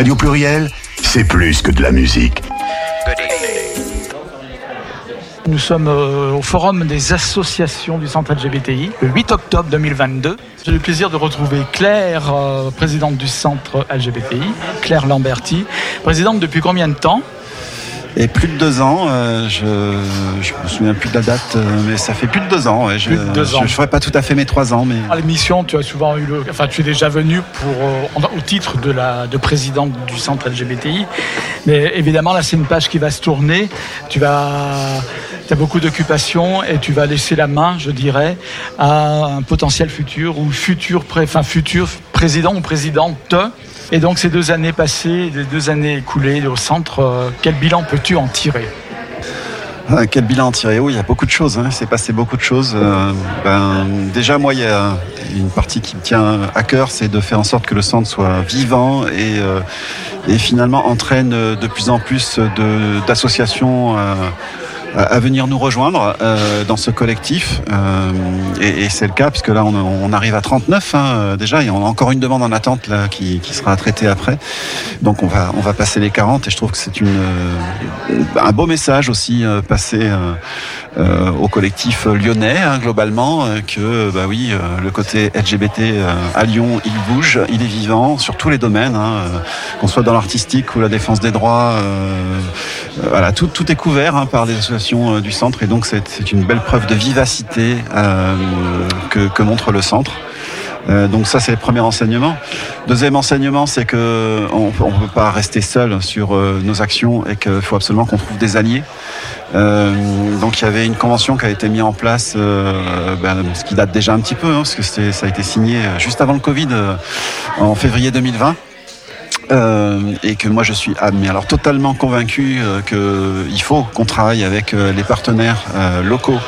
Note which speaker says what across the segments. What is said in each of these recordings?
Speaker 1: Radio Pluriel, c'est plus que de la musique.
Speaker 2: Nous sommes euh, au forum des associations du centre LGBTI, le 8 octobre 2022. J'ai le plaisir de retrouver Claire, euh, présidente du centre LGBTI, Claire Lamberti. Présidente depuis combien de temps?
Speaker 3: Et plus de deux ans, euh, je ne me souviens plus de la date, euh, mais ça fait plus de deux ans. je,
Speaker 2: plus de deux ans.
Speaker 3: Je ne ferai pas tout à fait mes trois ans, mais
Speaker 2: à l'émission, tu as souvent eu le, enfin, tu es déjà venu pour euh, au titre de la de présidente du centre LGBTI, mais évidemment là, c'est une page qui va se tourner. Tu vas as beaucoup d'occupations et tu vas laisser la main, je dirais, à un potentiel futur ou futur, enfin, futur président ou présidente et donc ces deux années passées, les deux années écoulées au centre, euh, quel bilan peux-tu en tirer
Speaker 3: ah, quel bilan en tirer Oui, il y a beaucoup de choses. Hein. Il s'est passé beaucoup de choses. Euh, ben, déjà, moi, il y a une partie qui me tient à cœur, c'est de faire en sorte que le centre soit vivant et, euh, et finalement entraîne de plus en plus d'associations à venir nous rejoindre euh, dans ce collectif. Euh, et, et c'est le cas puisque là on, on arrive à 39 hein, déjà. Il y a encore une demande en attente là qui, sera traitée après. Donc on va on va passer les 40 et je trouve que c'est une euh, un beau message aussi euh, passé euh, au collectif lyonnais hein, globalement que bah oui le côté LGBT à Lyon il bouge, il est vivant sur tous les domaines, hein, qu'on soit dans l'artistique ou la défense des droits. voilà tout tout est couvert hein, par des associations euh, du centre et donc c'est une belle preuve de vivacité euh, que, montre le centre. Euh, donc ça c'est le premier enseignement. Deuxième enseignement c'est que on, ne peut pas rester seul sur nos actions et qu'il faut absolument qu'on trouve des alliés. Donc il y avait une convention qui a été mise en place, ben, ce qui date déjà un petit peu, hein, parce que ça a été signé juste avant le Covid, en février 2020. Euh, et que moi je suis ah, mais alors totalement convaincu euh, qu'il faut qu'on travaille avec euh, les partenaires locaux.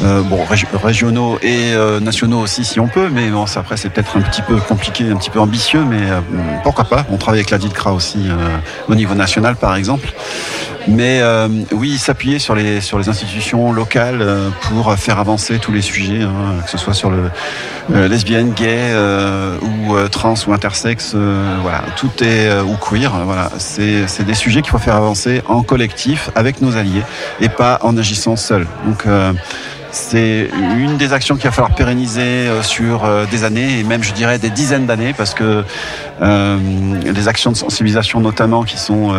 Speaker 3: Bon, régionaux et nationaux aussi si on peut, mais bon, ça, après c'est peut-être un petit peu compliqué, un petit peu ambitieux, mais pourquoi pas On travaille avec la DILCRA aussi au niveau national par exemple. Mais euh, oui, s'appuyer sur les, sur les institutions locales euh, pour faire avancer tous les sujets, hein, que ce soit sur le euh, lesbienne, gay ou trans ou intersexe, voilà, tout est ou queer, voilà, c'est des sujets qu'il faut faire avancer en collectif avec nos alliés et pas en agissant seul. Donc c'est une des actions qu'il va falloir pérenniser euh, sur euh, des années et même je dirais des dizaines d'années parce que euh, les actions de sensibilisation notamment qui sont,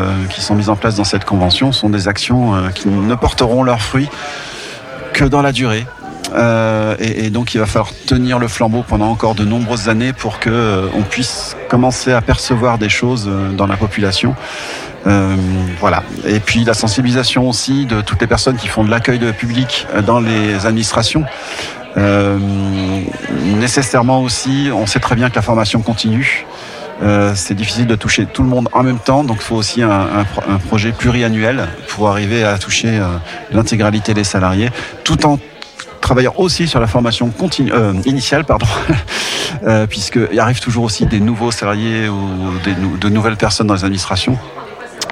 Speaker 3: mises en place dans cette convention sont des actions qui ne porteront leurs fruits que dans la durée. et, donc il va falloir tenir le flambeau pendant encore de nombreuses années pour que on puisse commencer à percevoir des choses dans la population euh, voilà. Et puis la sensibilisation aussi de toutes les personnes qui font de l'accueil de public dans les administrations. Euh, nécessairement aussi, on sait très bien que la formation continue. Euh, c'est difficile de toucher tout le monde en même temps, donc il faut aussi un, projet pluriannuel pour arriver à toucher l'intégralité des salariés, tout en travaillant aussi sur la formation continue, initiale, pardon, puisqu'il arrive toujours aussi des nouveaux salariés ou de nouvelles personnes dans les administrations.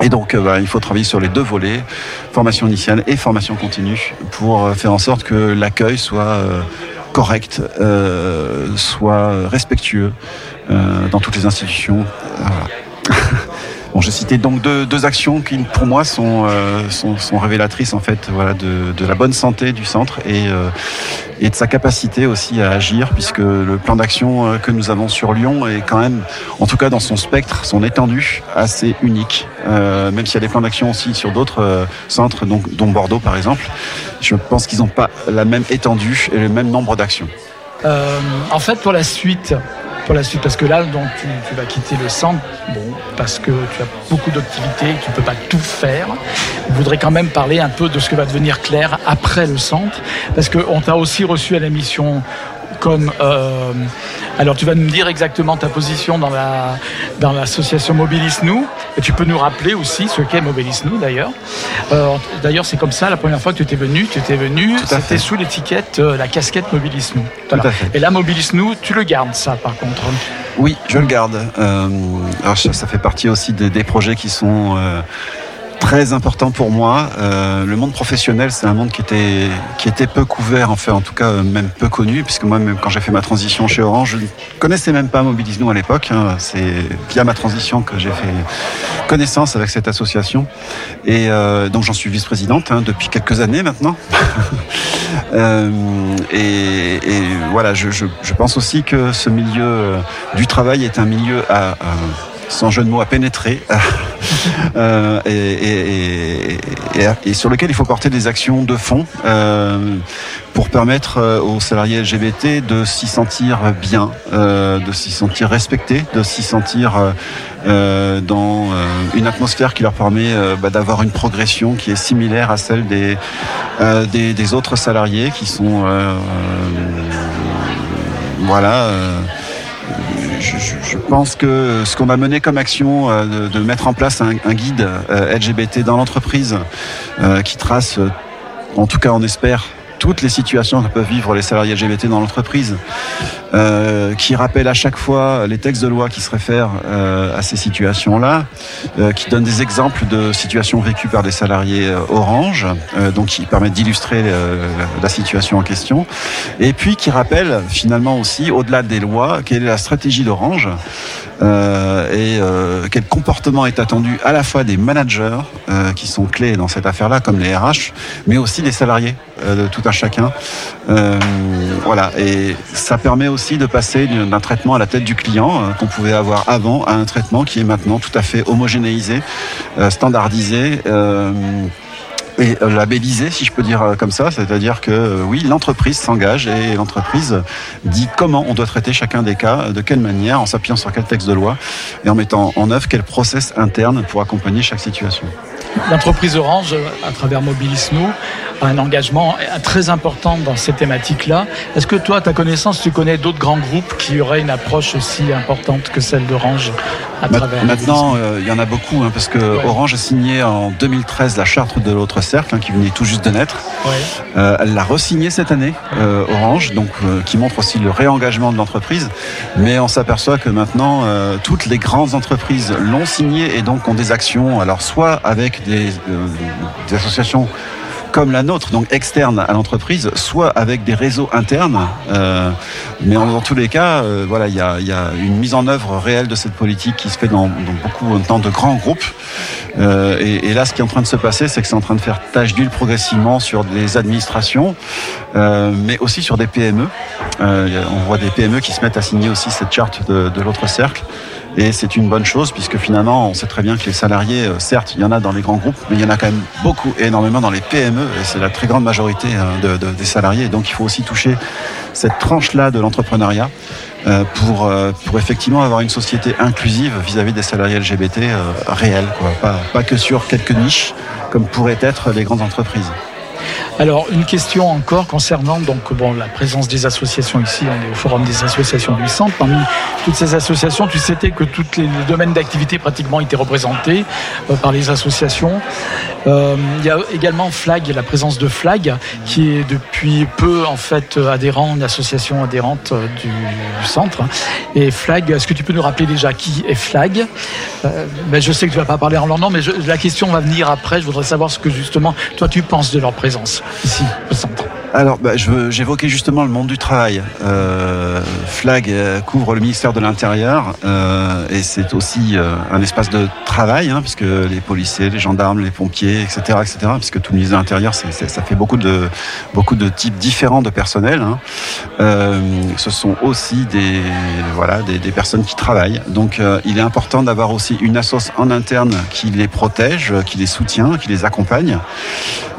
Speaker 3: Et donc, euh, bah, il faut travailler sur les deux volets, formation initiale et formation continue, pour euh, faire en sorte que l'accueil soit euh, correct, soit respectueux dans toutes les institutions. Bon, je citais donc deux, deux, actions qui, pour moi, sont, euh, sont, sont, révélatrices en fait, voilà, de, de, la bonne santé du centre et, euh, et de sa capacité aussi à agir, puisque le plan d'action euh, que nous avons sur Lyon est quand même, en tout cas dans son spectre, son étendue, assez unique. Même s'il y a des plans d'action aussi sur d'autres centres, donc, dont Bordeaux par exemple, je pense qu'ils n'ont pas la même étendue et le même nombre d'actions.
Speaker 2: en fait, pour la suite, pour la suite Parce que là, donc, tu, vas quitter le centre, bon, parce que tu as beaucoup d'activités, tu ne peux pas tout faire. Je voudrais quand même parler un peu de ce que va devenir Claire après le centre, parce qu'on t'a aussi reçu à la mission comme euh, alors tu vas nous dire exactement ta position dans la dans l'association Mobilis Nous et tu peux nous rappeler aussi ce qu'est Mobilis Nous d'ailleurs. Euh, d'ailleurs c'est comme ça la première fois que tu étais venu, tu étais venu, c'était sous l'étiquette euh, la casquette Mobilis Nous.
Speaker 3: Voilà.
Speaker 2: Et là Mobilis Nous, tu le gardes ça par contre.
Speaker 3: Oui, je le garde. Alors ça, ça, fait partie aussi des, des projets qui sont très important pour moi. Euh, le monde professionnel, c'est un monde qui était, qui était peu couvert, en fait, en tout cas même peu connu, puisque moi, même quand j'ai fait ma transition chez Orange, je ne connaissais même pas Mobilise à l'époque. Hein. C'est via ma transition que j'ai fait connaissance avec cette association. Et euh, donc j'en suis vice-présidente hein, depuis quelques années maintenant. euh, et, et, voilà, je, je, je, pense aussi que ce milieu euh, du travail est un milieu à, à sans jeu de mots, à pénétrer euh, et, et, et, et, sur lequel il faut porter des actions de fond euh, pour permettre euh, aux salariés LGBT de s'y sentir bien, euh, de s'y sentir respectés, de s'y sentir euh, dans une atmosphère qui leur permet bah, d'avoir une progression qui est similaire à celle des, des, des, autres salariés qui sont voilà je, pense que ce qu'on a mené comme action euh, de, mettre en place un, un guide euh, LGBT dans l'entreprise euh, qui trace, en tout cas on espère, toutes les situations que peuvent vivre les salariés LGBT dans l'entreprise, euh, qui rappelle à chaque fois les textes de loi qui se réfèrent euh, à ces situations-là, euh, qui donnent des exemples de situations vécues par des salariés Orange, donc qui permettent d'illustrer la situation en question, et puis qui rappelle finalement aussi, au-delà des lois, quelle est la stratégie d'Orange et quel comportement est attendu à la fois des managers qui sont clés dans cette affaire-là, comme les RH, mais aussi des salariés de tout un chacun. Euh, voilà, et ça permet aussi de passer d'un traitement à la tête du client euh, qu'on pouvait avoir avant à un traitement qui est maintenant tout à fait homogénéisé, euh, standardisé et labellisé, si je peux dire comme ça, c'est-à-dire que oui, l'entreprise s'engage et l'entreprise dit comment on doit traiter chacun des cas, de quelle manière, en s'appuyant sur quel texte de loi et en mettant en œuvre quel process interne pour accompagner chaque situation.
Speaker 2: L'entreprise Orange, à travers Mobilis Nous, a un engagement très important dans ces thématiques-là. Est-ce que toi, à ta connaissance, tu connais d'autres grands groupes qui auraient une approche aussi importante que celle d'Orange à travers
Speaker 3: Maintenant, euh, il y en a beaucoup, hein, parce que ouais. Orange a signé en 2013 la charte de l'autre cercle, hein, qui venait tout juste de naître.
Speaker 2: Ouais.
Speaker 3: Euh, elle l'a re-signé cette année, euh, Orange, donc qui montre aussi le réengagement de l'entreprise. Mais on s'aperçoit que maintenant, toutes les grandes entreprises l'ont signé et donc ont des actions, alors soit avec des, euh, des associations comme la nôtre, donc externe à l'entreprise, soit avec des réseaux internes. Euh, mais dans tous les cas, euh, voilà, il y a, une mise en œuvre réelle de cette politique qui se fait dans, dans beaucoup temps de grands groupes. Et, là, ce qui est en train de se passer, c'est que c'est en train de faire tâche d'huile progressivement sur des administrations, mais aussi sur des PME. On voit des PME qui se mettent à signer aussi cette charte de l'autre cercle. Et c'est une bonne chose puisque finalement, on sait très bien que les salariés, euh, certes, il y en a dans les grands groupes, mais il y en a quand même beaucoup, énormément dans les PME. Et c'est la très grande majorité hein, de, de, des salariés. Donc, il faut aussi toucher cette tranche-là de l'entrepreneuriat euh, pour, euh, pour effectivement avoir une société inclusive vis-à-vis -vis des salariés LGBT réels, pas que sur quelques niches, comme pourraient être les grandes entreprises.
Speaker 2: Alors, une question encore concernant donc, bon, la présence des associations ici. On est au Forum des associations du centre. Parmi toutes ces associations, tu sais que tous les, domaines d'activité pratiquement étaient représentés euh, par les associations. Euh, il y a également Flag, la présence de Flag, qui est depuis peu en fait adhérent, une association adhérente euh, du, centre. Et Flag, est-ce que tu peux nous rappeler déjà qui est Flag? Euh, ben, Je sais que tu ne vas pas parler en leur nom, mais la question va venir après. Je voudrais savoir ce que justement toi tu penses de leur présence ici au centre.
Speaker 3: Alors, bah, j'évoquais justement le monde du travail. Euh, Flag euh, couvre le ministère de l'Intérieur euh, et c'est aussi un espace de travail, hein, puisque les policiers, les gendarmes, les pompiers, etc., etc., puisque tout le ministère de l'Intérieur, ça fait beaucoup de types différents de personnel. Hein. Ce sont aussi des personnes qui travaillent. Donc, il est important d'avoir aussi une assoce en interne qui les protège, qui les soutient, qui les accompagne.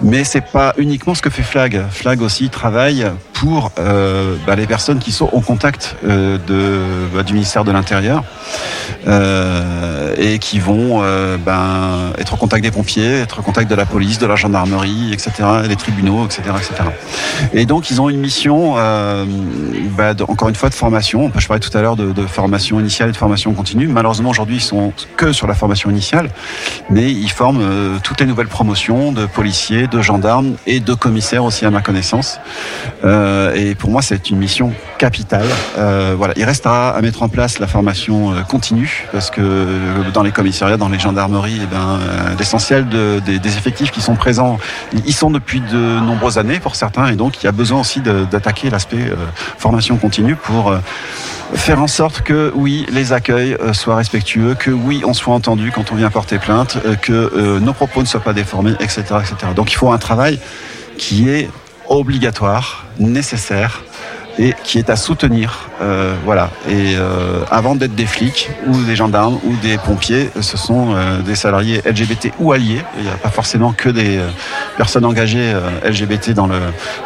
Speaker 3: Mais c'est pas uniquement ce que fait. Flag aussi travaille pour euh, bah, les personnes qui sont au contact euh, de, bah, du ministère de l'Intérieur euh, et qui vont euh, ben, être au contact des pompiers, être au contact de la police, de la gendarmerie, etc., les tribunaux, etc., etc. Et donc ils ont une mission, euh, bah, encore une fois, de formation. Je parlais tout à l'heure de, formation initiale et de formation continue. Malheureusement aujourd'hui ils sont que sur la formation initiale, mais ils forment euh, toutes les nouvelles promotions de policiers, de gendarmes et de commissaires aussi à ma connaissance. Et pour moi, c'est une mission capitale. Euh, voilà, il restera à mettre en place la formation euh, continue parce que dans les commissariats, dans les gendarmeries, eh ben, l'essentiel des, effectifs qui sont présents, ils sont depuis de nombreuses années pour certains, et donc il y a besoin aussi d'attaquer l'aspect formation continue pour faire en sorte que oui, les accueils soient respectueux, que oui, on soit entendu quand on vient porter plainte, que nos propos ne soient pas déformés, etc., etc. Donc il faut un travail qui est obligatoire, nécessaire et qui est à soutenir. Euh, voilà. Et euh, avant d'être des flics ou des gendarmes ou des pompiers, ce sont euh, des salariés LGBT ou alliés. Il n'y a pas forcément que des personnes engagées LGBT dans, le,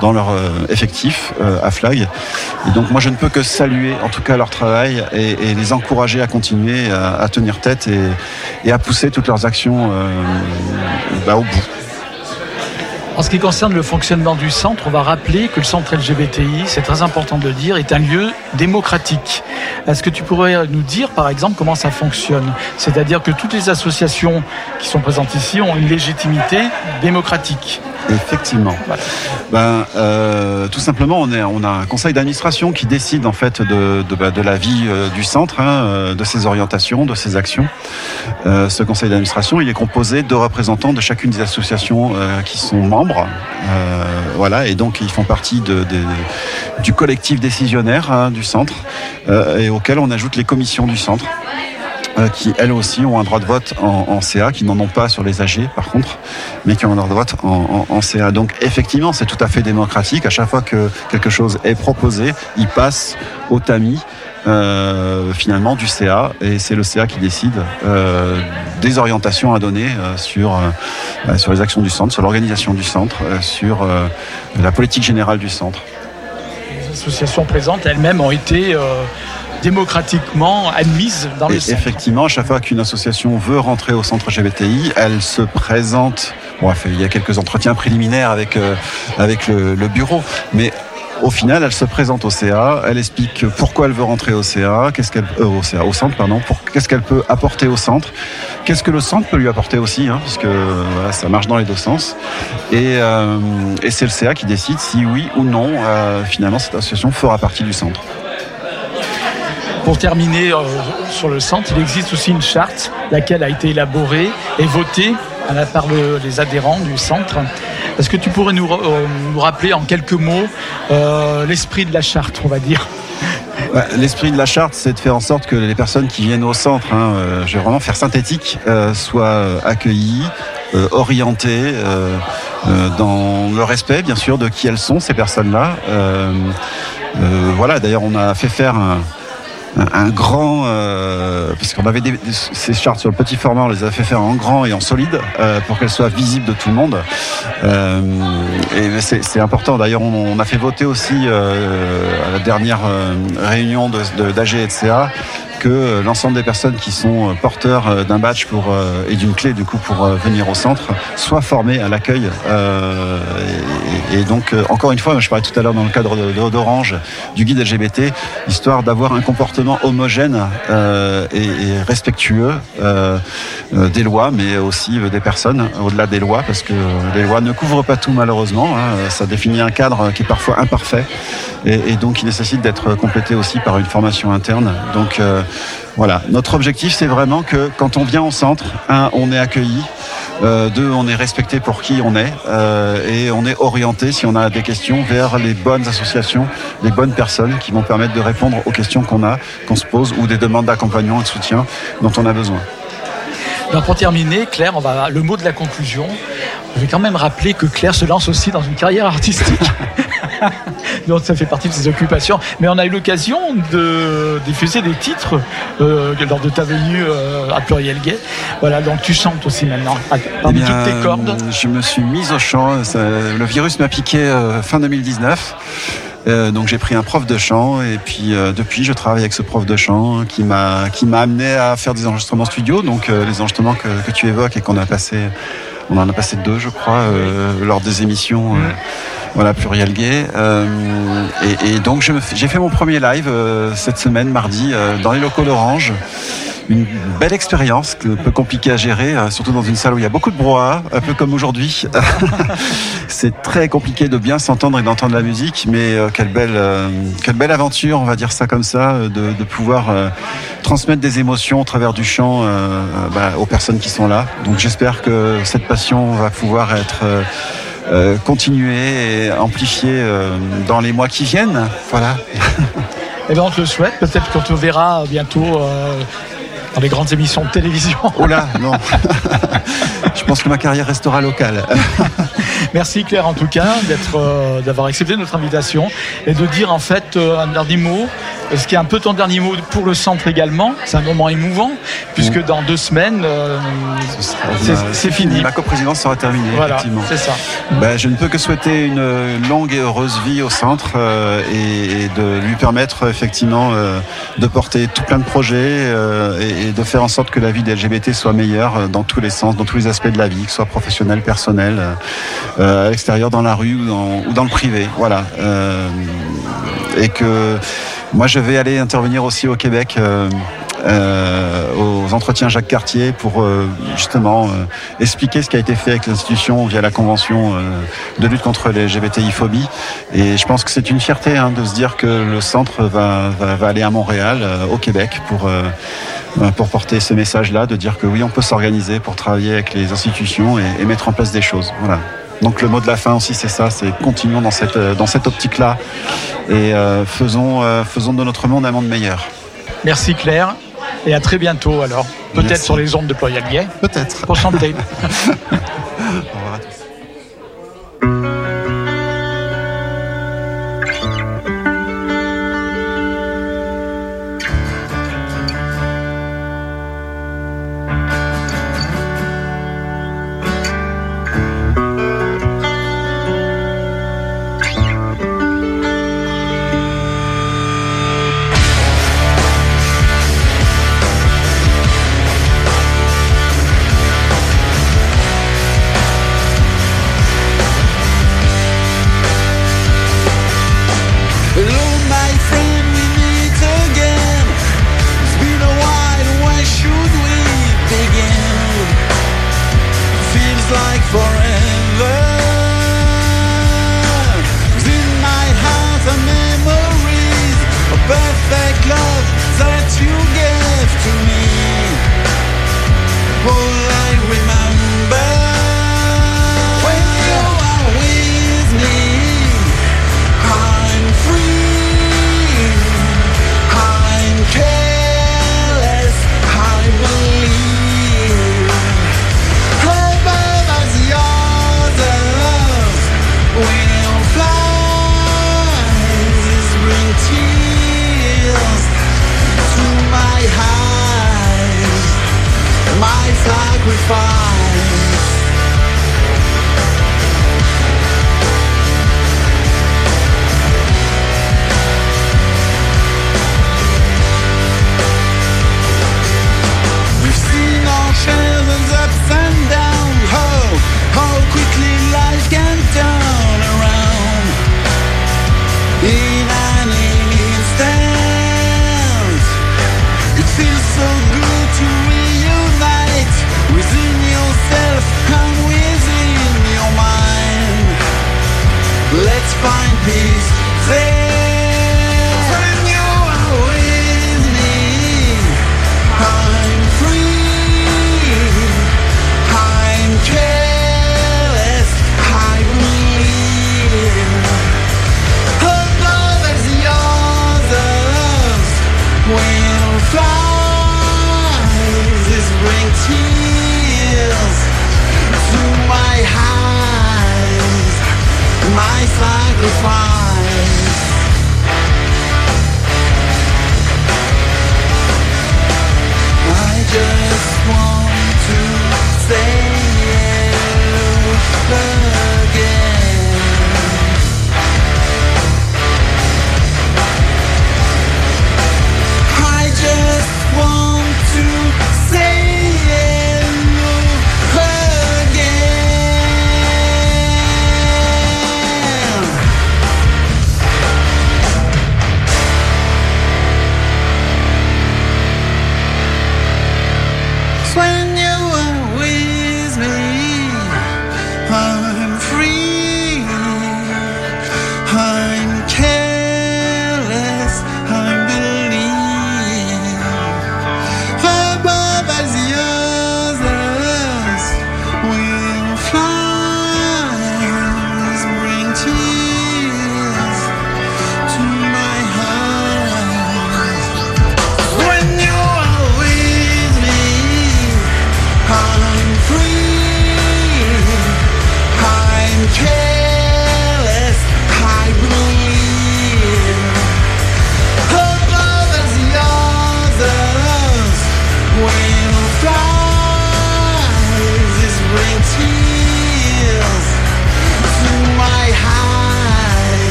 Speaker 3: dans leur effectif à Flag. Et donc moi je ne peux que saluer en tout cas leur travail et, les encourager à continuer à, tenir tête et, à pousser toutes leurs actions bah, au bout.
Speaker 2: En ce qui concerne le fonctionnement du centre, on va rappeler que le centre LGBTI, c'est très important de le dire, est un lieu démocratique. Est-ce que tu pourrais nous dire, par exemple, comment ça fonctionne? C'est-à-dire que toutes les associations qui sont présentes ici ont une légitimité démocratique.
Speaker 3: Effectivement. Ben, euh, tout simplement, on, est, on a un conseil d'administration qui décide en fait de, de, bah, la vie euh, du centre, hein, euh, de ses orientations, de ses actions. ce conseil d'administration, il est composé de représentants de chacune des associations qui sont membres. Voilà, et donc ils font partie du collectif décisionnaire hein, du centre et auquel on ajoute les commissions du centre. Euh, qui elles aussi ont un droit de vote en, CA, qui n'en ont pas sur les AG par contre, mais qui ont un droit de vote en, CA. Donc effectivement, c'est tout à fait démocratique. À chaque fois que quelque chose est proposé, il passe au tamis. Euh, finalement du CA et c'est le CA qui décide euh, des orientations à donner sur sur les actions du centre, sur l'organisation du centre, sur la politique générale du centre.
Speaker 2: Les associations présentes elles-mêmes ont été démocratiquement admise dans le centre.
Speaker 3: Effectivement, à chaque fois qu'une association veut rentrer au centre GBTI, elle se présente. Bon, il y a quelques entretiens préliminaires avec, euh, avec le, bureau, mais au final, elle se présente au CA, elle explique pourquoi elle veut rentrer au CA, qu'est-ce qu'elle euh, au CA, au centre pardon, qu'est-ce qu'elle peut apporter au centre, qu'est-ce que le centre peut lui apporter aussi, hein, puisque voilà, ça marche dans les deux sens. Et, euh, c'est le CA qui décide si oui ou non finalement cette association fera partie du centre.
Speaker 2: Pour terminer euh, sur le centre, il existe aussi une charte, laquelle a été élaborée et votée par les adhérents du centre. Est-ce que tu pourrais nous, euh, rappeler en quelques mots euh, l'esprit de la charte, on va dire
Speaker 3: L'esprit de la charte, c'est de faire en sorte que les personnes qui viennent au centre, hein, je vais vraiment faire synthétique, soient accueillies, orientées dans le respect, bien sûr, de qui elles sont, ces personnes-là. voilà, d'ailleurs, on a fait faire un, un grand, euh, parce qu'on avait ces chartes sur le petit format, on les a fait faire en grand et en solide euh, pour qu'elles soient visibles de tout le monde. Euh, et c'est important. D'ailleurs, on, a fait voter aussi à la dernière réunion d'AG de, et de CA que euh, l'ensemble des personnes qui sont euh, porteurs euh, d'un badge pour, et d'une clé du coup pour venir au centre soient formées à l'accueil. Et, donc encore une fois, je parlais tout à l'heure dans le cadre d'Orange du guide LGBT, histoire d'avoir un comportement homogène et, respectueux des lois, mais aussi des personnes au-delà des lois, parce que les lois ne couvrent pas tout malheureusement. Hein. ça définit un cadre qui est parfois imparfait et, donc il nécessite d'être complété aussi par une formation interne. Donc voilà, notre objectif, c'est vraiment que quand on vient au centre, un, on est accueilli, euh, deux, on est respecté pour qui on est, euh, et on est orienté, si on a des questions, vers les bonnes associations, les bonnes personnes qui vont permettre de répondre aux questions qu'on a, qu'on se pose, ou des demandes d'accompagnement et de soutien dont on a besoin.
Speaker 2: Donc pour terminer, Claire, on va le mot de la conclusion. Je vais quand même rappeler que Claire se lance aussi dans une carrière artistique. Donc ça fait partie de ses occupations. Mais on a eu l'occasion de diffuser des titres euh, lors de ta venue euh, à Pluriel Gay. Voilà, donc tu chantes aussi maintenant, parmi eh toutes tes cordes.
Speaker 3: Je me suis mise au chant. le virus m'a piqué euh, fin 2019. donc j'ai pris un prof de chant et puis depuis je travaille avec ce prof de chant qui m'a qui m'a amené à faire des enregistrements studio donc les enregistrements que, que tu évoques et qu'on a passé on en a passé deux je crois lors des émissions voilà, pluriel gay. Euh, et, donc j'ai fait mon premier live euh, cette semaine, mardi, euh, dans les locaux d'Orange. une belle expérience, un peu compliquée à gérer, surtout dans une salle où il y a beaucoup de brouhaha, un peu comme aujourd'hui. c'est très compliqué de bien s'entendre et d'entendre la musique, mais quelle belle, quelle belle aventure, on va dire ça comme ça, de, pouvoir transmettre des émotions au travers du chant bah, aux personnes qui sont là. Donc j'espère que cette passion va pouvoir être euh, continuer et amplifier euh, dans les mois qui viennent. Voilà.
Speaker 4: Et eh bien, on te le souhaite. Peut-être qu'on te verra bientôt euh, dans les grandes émissions de télévision.
Speaker 3: Oh là, non. Je pense que ma carrière restera locale.
Speaker 4: Merci Claire en tout cas d'être, d'avoir accepté notre invitation et de dire en fait un dernier mot ce qui est un peu ton dernier mot pour le centre également. C'est un moment émouvant, puisque dans deux semaines, euh, c'est fini.
Speaker 3: Ma coprésidence sera terminée,
Speaker 4: voilà, C'est ça.
Speaker 3: Ben, je ne peux que souhaiter une longue et heureuse vie au centre euh, et, de lui permettre effectivement euh, de porter tout plein de projets et, de faire en sorte que la vie des LGBT soit meilleure dans tous les sens, dans tous les aspects de la vie, que ce soit professionnel, personnel, à l'extérieur, dans la rue ou dans, le privé. Voilà. et que moi, je vais aller intervenir aussi au Québec. Euh, euh, aux entretiens Jacques Cartier pour euh, justement expliquer ce qui a été fait avec l'institution via la convention de lutte contre les LGBTI-phobie. Et je pense que c'est une fierté hein, de se dire que le centre va, aller à Montréal, au Québec, pour, pour porter ce message-là, de dire que oui, on peut s'organiser pour travailler avec les institutions et, et mettre en place des choses. Voilà. Donc le mot de la fin aussi, c'est ça, c'est continuons dans cette, dans cette optique-là et euh, faisons, euh, faisons de notre monde un monde meilleur.
Speaker 4: Merci Claire et à très bientôt alors. Peut-être sur les ondes de Ployal
Speaker 3: Peut-être.
Speaker 4: Pour chanter.
Speaker 5: Je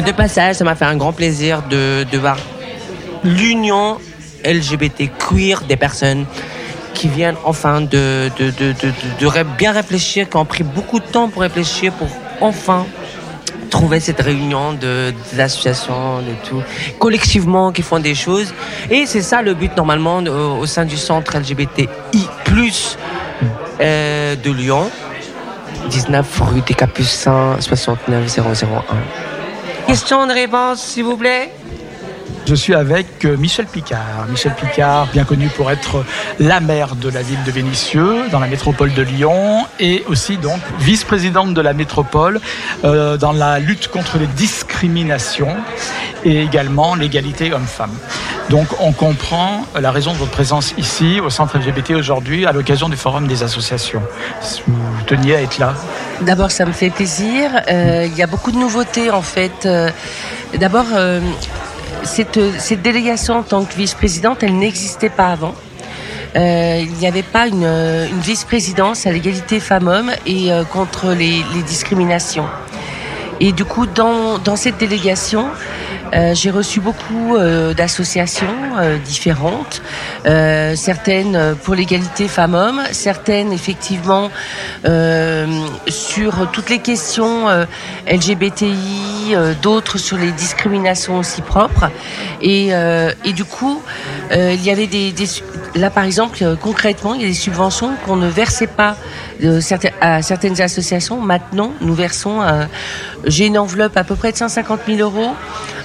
Speaker 5: suis de passage, ça m'a fait un grand plaisir de, de voir l'union LGBT queer des personnes qui viennent enfin de, de, de, de, bien réfléchir, qui ont pris beaucoup de temps pour réfléchir, pour enfin trouver cette réunion de, des associations, de tout, collectivement qui font des choses. Et c'est ça le but normalement au, sein du centre LGBTI+, euh, de Lyon, 19 rue des Capucins, 69001. Question de réponse, s'il vous plaît.
Speaker 2: Je suis avec euh, Michel Picard. Michel Picard, bien connu pour être la maire de la ville de Vénissieux, dans la métropole de Lyon, et aussi donc vice-présidente de la métropole euh, dans la lutte contre les discriminations et également l'égalité homme-femme. Donc on comprend la raison de votre présence ici au centre LGBT aujourd'hui à l'occasion du forum des associations. Vous teniez à être là.
Speaker 5: D'abord, ça me fait plaisir. Euh, il y a beaucoup de nouveautés en fait. Euh, d'abord, euh, cette, délégation en tant que vice-présidente, elle n'existait pas avant. il n'y avait pas une, vice-présidence à l'égalité femmes-hommes et contre les, discriminations. Et du coup, dans cette délégation, euh, j'ai reçu beaucoup euh, d'associations euh, différentes, certaines pour l'égalité femmes-hommes, certaines effectivement sur toutes les questions LGBTI, d'autres sur les discriminations aussi propres. Et, du coup, il y avait des, des, là par exemple concrètement, il y a des subventions qu'on ne versait pas à certaines associations. Maintenant, nous versons, j'ai une enveloppe à peu près de 150 000 euros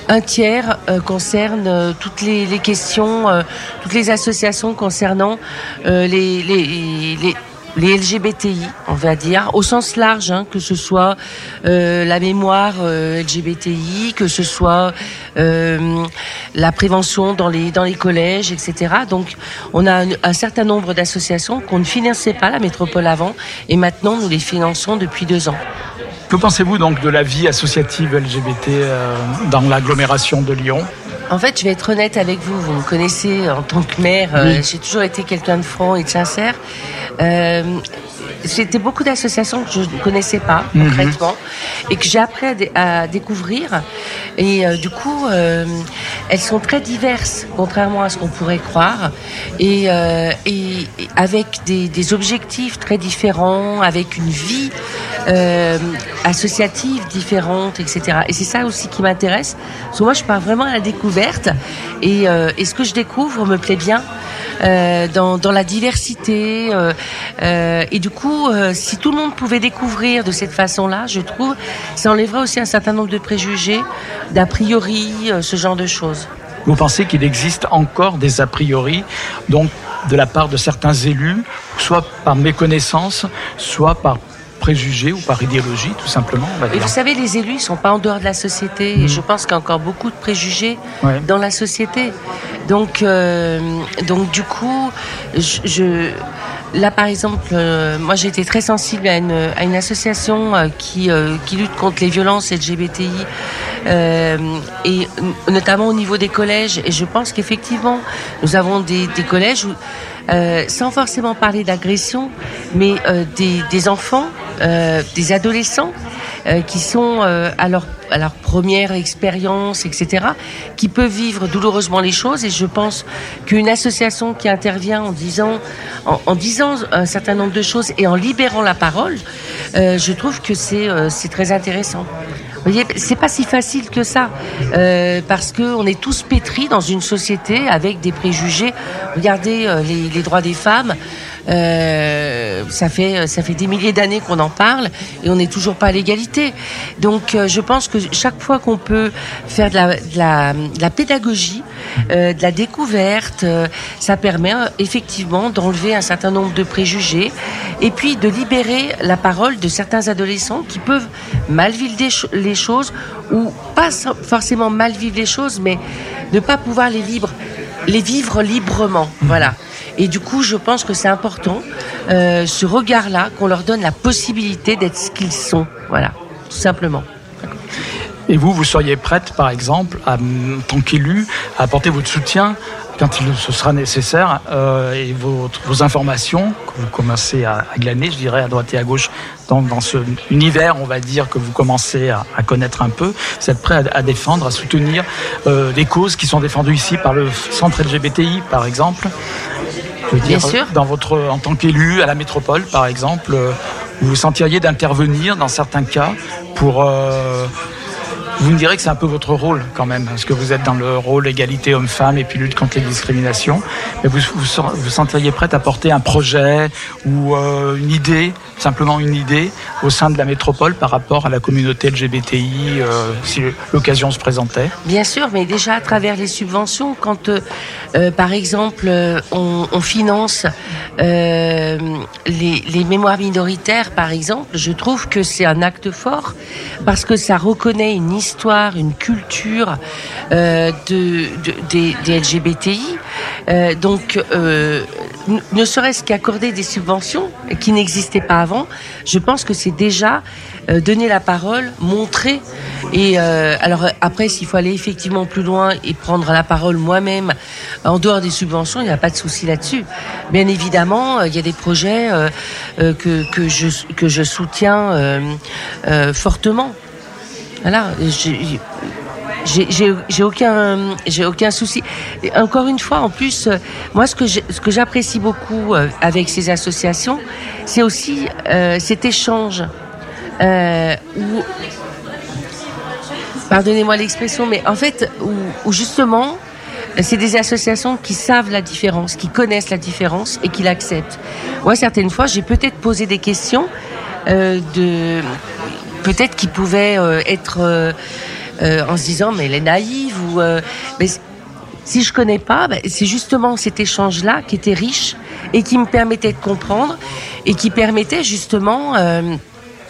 Speaker 5: un tiers euh, concerne euh, toutes les, questions, euh, toutes les associations concernant les, LGBTI, on va dire, au sens large, hein, que ce soit la mémoire LGBTI, que ce soit la prévention dans les dans les collèges, etc. Donc, on a un, certain nombre d'associations qu'on ne finançait pas la métropole avant, et maintenant nous les finançons depuis deux ans.
Speaker 2: Que pensez-vous donc de la vie associative LGBT euh, dans l'agglomération de Lyon?
Speaker 5: En fait, je vais être honnête avec vous. Vous me connaissez en tant que maire. Euh, j'ai toujours été quelqu'un de franc et de sincère. Euh, c'était beaucoup d'associations que je ne connaissais pas mhm. concrètement et que j'ai appris à, découvrir. Et euh, du coup, euh, elles sont très diverses, contrairement à ce qu'on pourrait croire, et, euh, et, avec des, des, objectifs très différents, avec une vie associative différente, etc. Et c'est ça aussi qui m'intéresse. Parce que moi, je pars vraiment à la découverte, et, et ce que je découvre me plaît bien. Euh, dans, la diversité. Euh, euh, et du coup, si tout le monde pouvait découvrir de cette façon-là, je trouve, ça enlèverait aussi un certain nombre de préjugés, d'a priori, ce genre de choses.
Speaker 2: Vous pensez qu'il existe encore des a priori, donc de la part de certains élus, soit par méconnaissance, soit par préjugés ou par idéologie, tout simplement.
Speaker 5: Et vous savez, les élus ne sont pas en dehors de la société. Et mm. je pense qu'il y a encore beaucoup de préjugés dans la société. Donc, euh, donc du coup, je, là par exemple, euh, moi j'ai été très sensible à une, à une association euh, qui, qui lutte contre les violences LGBTI et notamment au niveau des collèges. Et je pense qu'effectivement, nous avons des, des collèges où, sans forcément parler d'agression, mais des, des enfants euh, des adolescents euh, qui sont euh, à leur à leur première expérience, etc., qui peuvent vivre douloureusement les choses. Et je pense qu'une association qui intervient en disant, en, disant un certain nombre de choses et en libérant la parole, je trouve que c'est c'est très intéressant. Voyez, c'est pas si facile que ça, parce que on est tous pétris dans une société avec des préjugés. Regardez les, les droits des femmes. Euh, ça fait ça fait des milliers d'années qu'on en parle et on n'est toujours pas à l'égalité. Donc euh, je pense que chaque fois qu'on peut faire de la, de la, de la pédagogie, euh, de la découverte, euh, ça permet euh, effectivement d'enlever un certain nombre de préjugés et puis de libérer la parole de certains adolescents qui peuvent mal vivre les choses ou pas forcément mal vivre les choses, mais ne pas pouvoir les vivre, les vivre librement. Voilà. Et du coup, je pense que c'est important, euh, ce regard-là, qu'on leur donne la possibilité d'être ce qu'ils sont. Voilà, tout simplement.
Speaker 2: Et vous, vous seriez prête, par exemple, en tant qu'élu, à apporter votre soutien quand il ce sera nécessaire euh, et vos, informations que vous commencez à, glaner, je dirais, à droite et à gauche dans, dans ce univers, on va dire, que vous commencez à, connaître un peu, vous êtes prêt à, à défendre, à soutenir euh, les causes qui sont défendues ici par le centre LGBTI, par exemple?
Speaker 5: Je veux dire, Bien sûr.
Speaker 2: Dans votre, en tant qu'élu à la métropole, par exemple, euh, vous vous sentiriez d'intervenir dans certains cas pour euh, vous me direz que c'est un peu votre rôle quand même, parce que vous êtes dans le rôle égalité homme-femme et puis lutte contre les discriminations. Mais vous vous, sentiriez prête à porter un projet ou euh, une idée, simplement une idée, au sein de la métropole par rapport à la communauté LGBTI, euh, si l'occasion se présentait?
Speaker 5: Bien sûr, mais déjà à travers les subventions, quand euh, par exemple on, finance les, les mémoires minoritaires, par exemple, je trouve que c'est un acte fort parce que ça reconnaît une histoire, une culture euh, de, de, des, LGBTI. Euh, donc, euh, ne serait-ce qu'accorder des subventions qui n'existaient pas avant, je pense que c'est déjà donner la parole, montrer. Et alors après, s'il faut aller effectivement plus loin et prendre la parole moi-même en dehors des subventions, il n'y a pas de souci là-dessus. Bien évidemment, il y a des projets que, que, je, que je soutiens fortement. Voilà, j'ai aucun aucun souci. Encore une fois, en plus, euh, moi ce que j'apprécie beaucoup euh, avec ces associations, c'est aussi euh, cet échange où pardonnez-moi l'expression, mais en fait où, justement c'est des associations qui savent la différence, qui connaissent la différence et qui l'acceptent. Moi, certaines fois, j'ai peut-être posé des questions de peut-être qu'il pouvait euh, être euh, euh, en se disant mais elle est naïve ou mais si je connais pas, ben, c'est justement cet échange-là qui était riche et qui me permettait de comprendre et qui permettait justement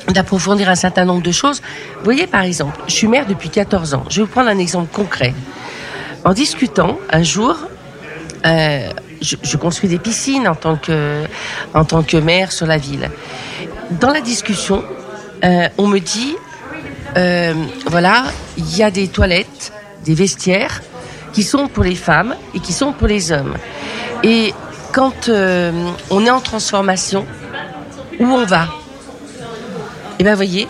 Speaker 5: d'approfondir un certain nombre de choses. Vous voyez, par exemple, je suis mère depuis 14 ans. Je vais vous prendre un exemple concret. En discutant, un jour, je, construis des piscines en tant que en tant que maire sur la ville. Dans la discussion, euh, on me dit, euh, voilà, il y a des toilettes, des vestiaires qui sont pour les femmes et qui sont pour les hommes. Et quand euh, on est en transformation, où on va? Eh bien, voyez,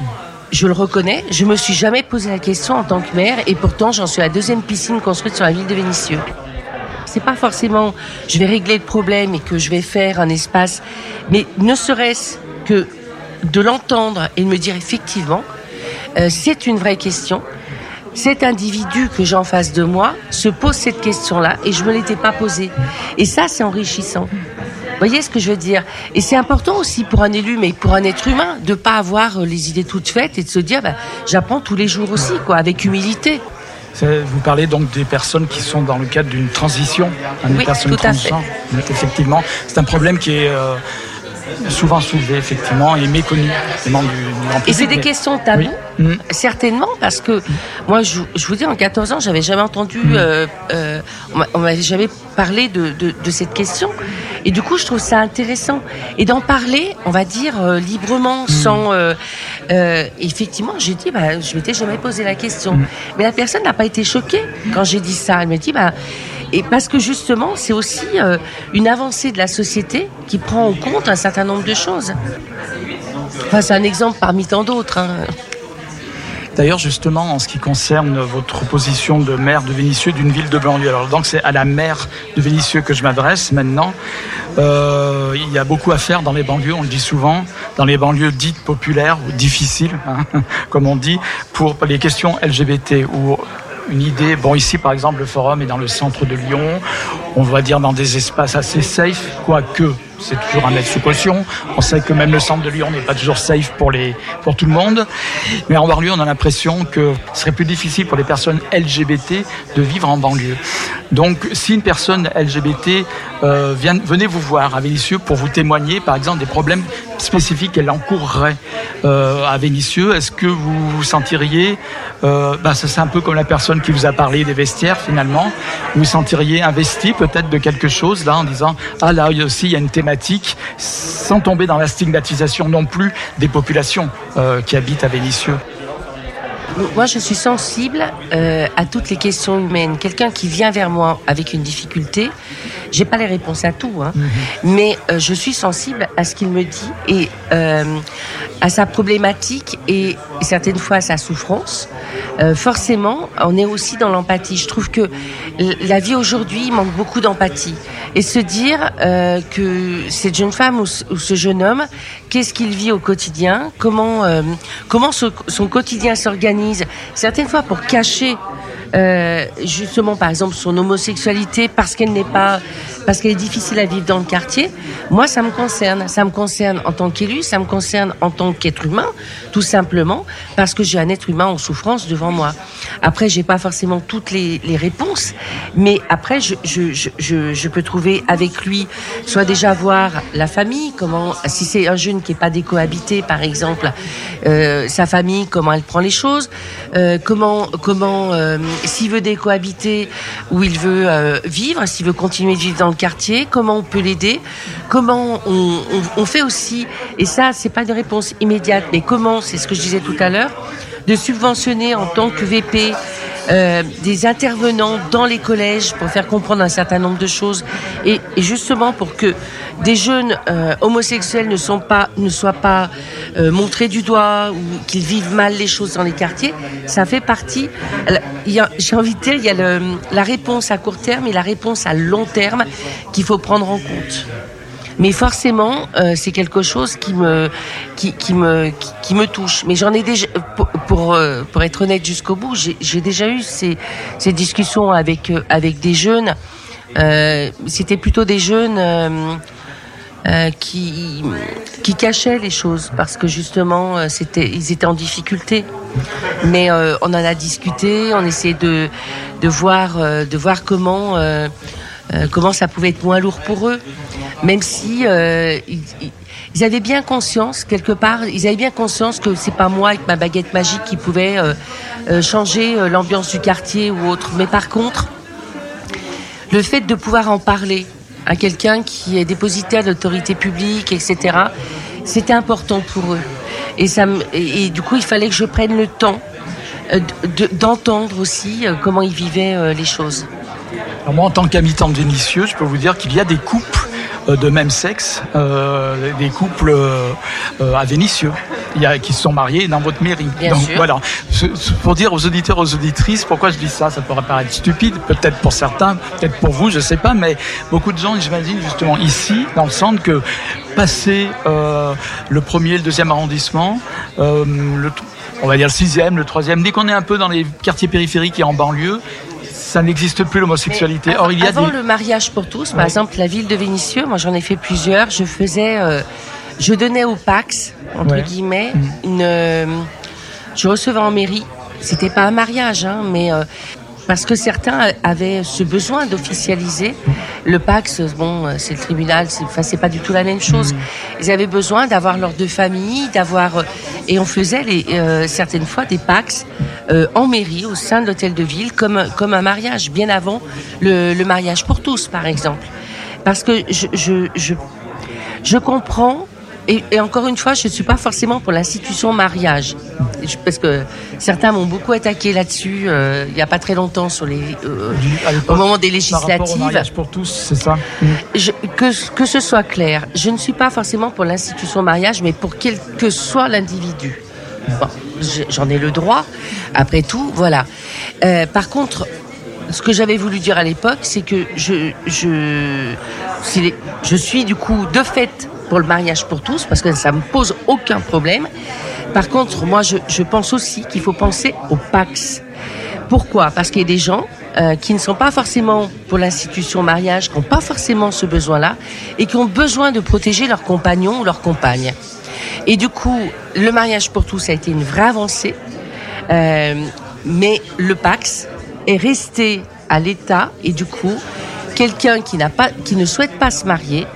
Speaker 5: je le reconnais, je me suis jamais posé la question en tant que maire, et pourtant j'en suis la deuxième piscine construite sur la ville de Vénissieux. C'est pas forcément, je vais régler le problème et que je vais faire un espace, mais ne serait-ce que de l'entendre et de me dire effectivement, euh, c'est une vraie question. Cet individu que j'ai en face de moi se pose cette question-là et je me l'étais pas posée. Et ça, c'est enrichissant. Vous voyez ce que je veux dire? Et c'est important aussi pour un élu, mais pour un être humain, de pas avoir les idées toutes faites et de se dire, bah, j'apprends tous les jours aussi, quoi, avec humilité.
Speaker 2: Vous parlez donc des personnes qui sont dans le cadre d'une transition, hein, des
Speaker 5: oui,
Speaker 2: personnes transgenres. Effectivement, c'est un problème qui est euh, souvent soulevé, effectivement, et méconnu des membres du, du
Speaker 5: Et c'est des questions taboues, oui. mmh. certainement, parce que moi, je, je, vous dis, en 14 ans, j'avais jamais entendu, mmh. euh, euh, on m'avait jamais parlé de, de, de, cette question. Et du coup, je trouve ça intéressant. Et d'en parler, on va dire, euh, librement, mmh. sans... Effectivement, j'ai dit, bah, je m'étais jamais posé la question. Mais la personne n'a pas été choquée quand j'ai dit ça. Elle m'a dit, bah, et parce que justement, c'est aussi euh, une avancée de la société qui prend en compte un certain nombre de choses. C'est un exemple parmi tant d'autres. Hein.
Speaker 2: D'ailleurs, justement, en ce qui concerne votre position de maire de Vénissieux d'une ville de banlieue, alors donc c'est à la maire de Vénissieux que je m'adresse maintenant. Euh, il y a beaucoup à faire dans les banlieues, on le dit souvent, dans les banlieues dites populaires ou difficiles, hein, comme on dit, pour les questions LGBT ou une idée. Bon, ici, par exemple, le forum est dans le centre de Lyon. On va dire dans des espaces assez safe, quoique c'est toujours un mettre sous caution. On sait que même le centre de Lyon n'est pas toujours safe pour, tout le monde. Mais en banlieue, on a l'impression que ce serait plus difficile pour les personnes LGBT de vivre en banlieue. Donc, si une personne LGBT euh, vient, venez vous voir à Vénissieux pour vous témoigner, par exemple, des problèmes spécifiques qu'elle encourrait euh, à Vénissieux, est-ce que vous vous sentiriez, euh, bah, c'est un peu comme la personne qui vous a parlé des vestiaires finalement, vous vous sentiriez investi peut-être de quelque chose là en disant ah là aussi il y a une thématique, sans tomber dans la stigmatisation non plus des populations euh, qui habitent à Vénissieux.
Speaker 5: Moi, je suis sensible euh, à toutes les questions humaines. Quelqu'un qui vient vers moi avec une difficulté, j'ai pas les réponses à tout, hein, mhm. mais euh, je suis sensible à ce qu'il me dit et euh, à sa problématique et certaines fois à sa souffrance. Forcément, on est aussi dans l'empathie. Je trouve que la vie aujourd'hui manque beaucoup d'empathie et se dire que cette jeune femme ou, ce jeune homme, qu'est-ce qu'il vit au quotidien, comment comment son quotidien s'organise, certaines fois pour cacher euh, justement par exemple son homosexualité parce qu'elle n'est pas parce qu'elle est difficile à vivre dans le quartier, moi ça me concerne, ça me concerne en tant qu'élu, ça me concerne en tant qu'être humain, tout simplement parce que j'ai un être humain en souffrance devant moi. Après j'ai pas forcément toutes les, les réponses, mais après je, je, je, je, peux trouver avec lui soit déjà voir la famille, comment si c'est un jeune qui est pas décohabité par exemple, euh, sa famille comment elle prend les choses, euh, comment comment euh, s'il veut décohabiter ou il veut euh, vivre, s'il veut continuer de vivre dans le quartier, comment on peut l'aider, comment on, fait aussi, et ça c'est pas de réponse immédiate, mais comment, c'est ce que je disais tout à l'heure, de subventionner en tant que VP euh, des intervenants dans les collèges pour faire comprendre un certain nombre de choses et, justement pour que des jeunes euh, homosexuels ne sont pas ne soient pas euh, montrés du doigt ou qu'ils vivent mal les choses dans les quartiers, ça fait partie. J'ai envie de dire, il y a la réponse à court terme et la réponse à long terme qu'il faut prendre en compte. Mais forcément, euh, c'est quelque chose qui me, qui, qui me, qui, me touche. Mais j'en ai déjà, pour, pour, euh, être honnête jusqu'au bout, j'ai déjà eu ces, ces discussions avec, euh, avec des jeunes. Euh, C'était plutôt des jeunes euh, qui, qui cachaient les choses parce que justement, c'était, ils étaient en difficulté. Mais on en a discuté, on essayait de, de voir, de voir comment euh, comment ça pouvait être moins lourd pour eux, même si euh, ils, avaient bien conscience quelque part, ils avaient bien conscience que c'est pas moi avec ma baguette magique qui pouvait euh, changer l'ambiance du quartier ou autre. Mais par contre, le fait de pouvoir en parler à quelqu'un qui est dépositaire d'autorité publique, etc., c'était important pour eux. Et, ça, et, du coup, il fallait que je prenne le temps d'entendre aussi comment ils vivaient les choses
Speaker 2: moi, en tant qu'habitant de Vénitieux, je peux vous dire qu'il y a des couples euh, de même sexe, euh, des couples euh, à Vénitieux, il y a, qui se sont mariés dans votre mairie.
Speaker 5: Donc
Speaker 2: voilà, pour dire aux auditeurs, aux auditrices, pourquoi je dis ça, ça pourrait paraître stupide, peut-être pour certains, peut-être pour vous, je sais pas, mais beaucoup de gens, j'imagine justement ici, dans le centre, que passer le premier, le deuxième arrondissement, le, on va dire le sixième, le troisième, dès qu'on est un peu dans les quartiers périphériques et en banlieue, ça n'existe plus l'homosexualité.
Speaker 5: Or, il y a avant le mariage pour tous, par exemple, la ville de Vénissieux, moi j'en ai fait plusieurs. Je faisais, euh, je donnais au Pax entre guillemets mm. une, euh, je recevais en mairie. C'était pas un mariage, hein, mais euh, parce que certains avaient ce besoin d'officialiser. Le Pax, bon, c'est le tribunal, c'est, enfin, c'est pas du tout la même chose. Mm. Ils avaient besoin d'avoir leurs deux familles, d'avoir, et on faisait les, certaines fois des Pax euh, en mairie, au sein de l'hôtel de ville, comme, comme un mariage, bien avant le, le mariage pour tous, par exemple. Parce que je, je, je, je comprends et, et, encore une fois, je ne suis pas forcément pour l'institution mariage, parce que certains m'ont beaucoup attaqué là-dessus euh, il n'y a pas très longtemps sur les euh, au moment des législatives. Au
Speaker 2: mariage pour tous, c'est ça.
Speaker 5: Je, que que ce soit clair, je ne suis pas forcément pour l'institution mariage, mais pour quel que soit l'individu. Bon, j'en ai le droit. Après tout, voilà. Euh, par contre, ce que j'avais voulu dire à l'époque, c'est que je, je, je suis du coup de fait pour le mariage pour tous, parce que ça me pose aucun problème. Par contre, moi, je, pense aussi qu'il faut penser au Pax. Pourquoi? Parce qu'il y a des gens euh, qui ne sont pas forcément pour l'institution mariage, qui n'ont pas forcément ce besoin-là, et qui ont besoin de protéger leurs compagnons ou leurs compagnes. Et du coup, le mariage pour tous a été une vraie avancée, euh, mais le Pax est resté à l'état, et du coup, quelqu'un qui qui ne souhaite pas se marier,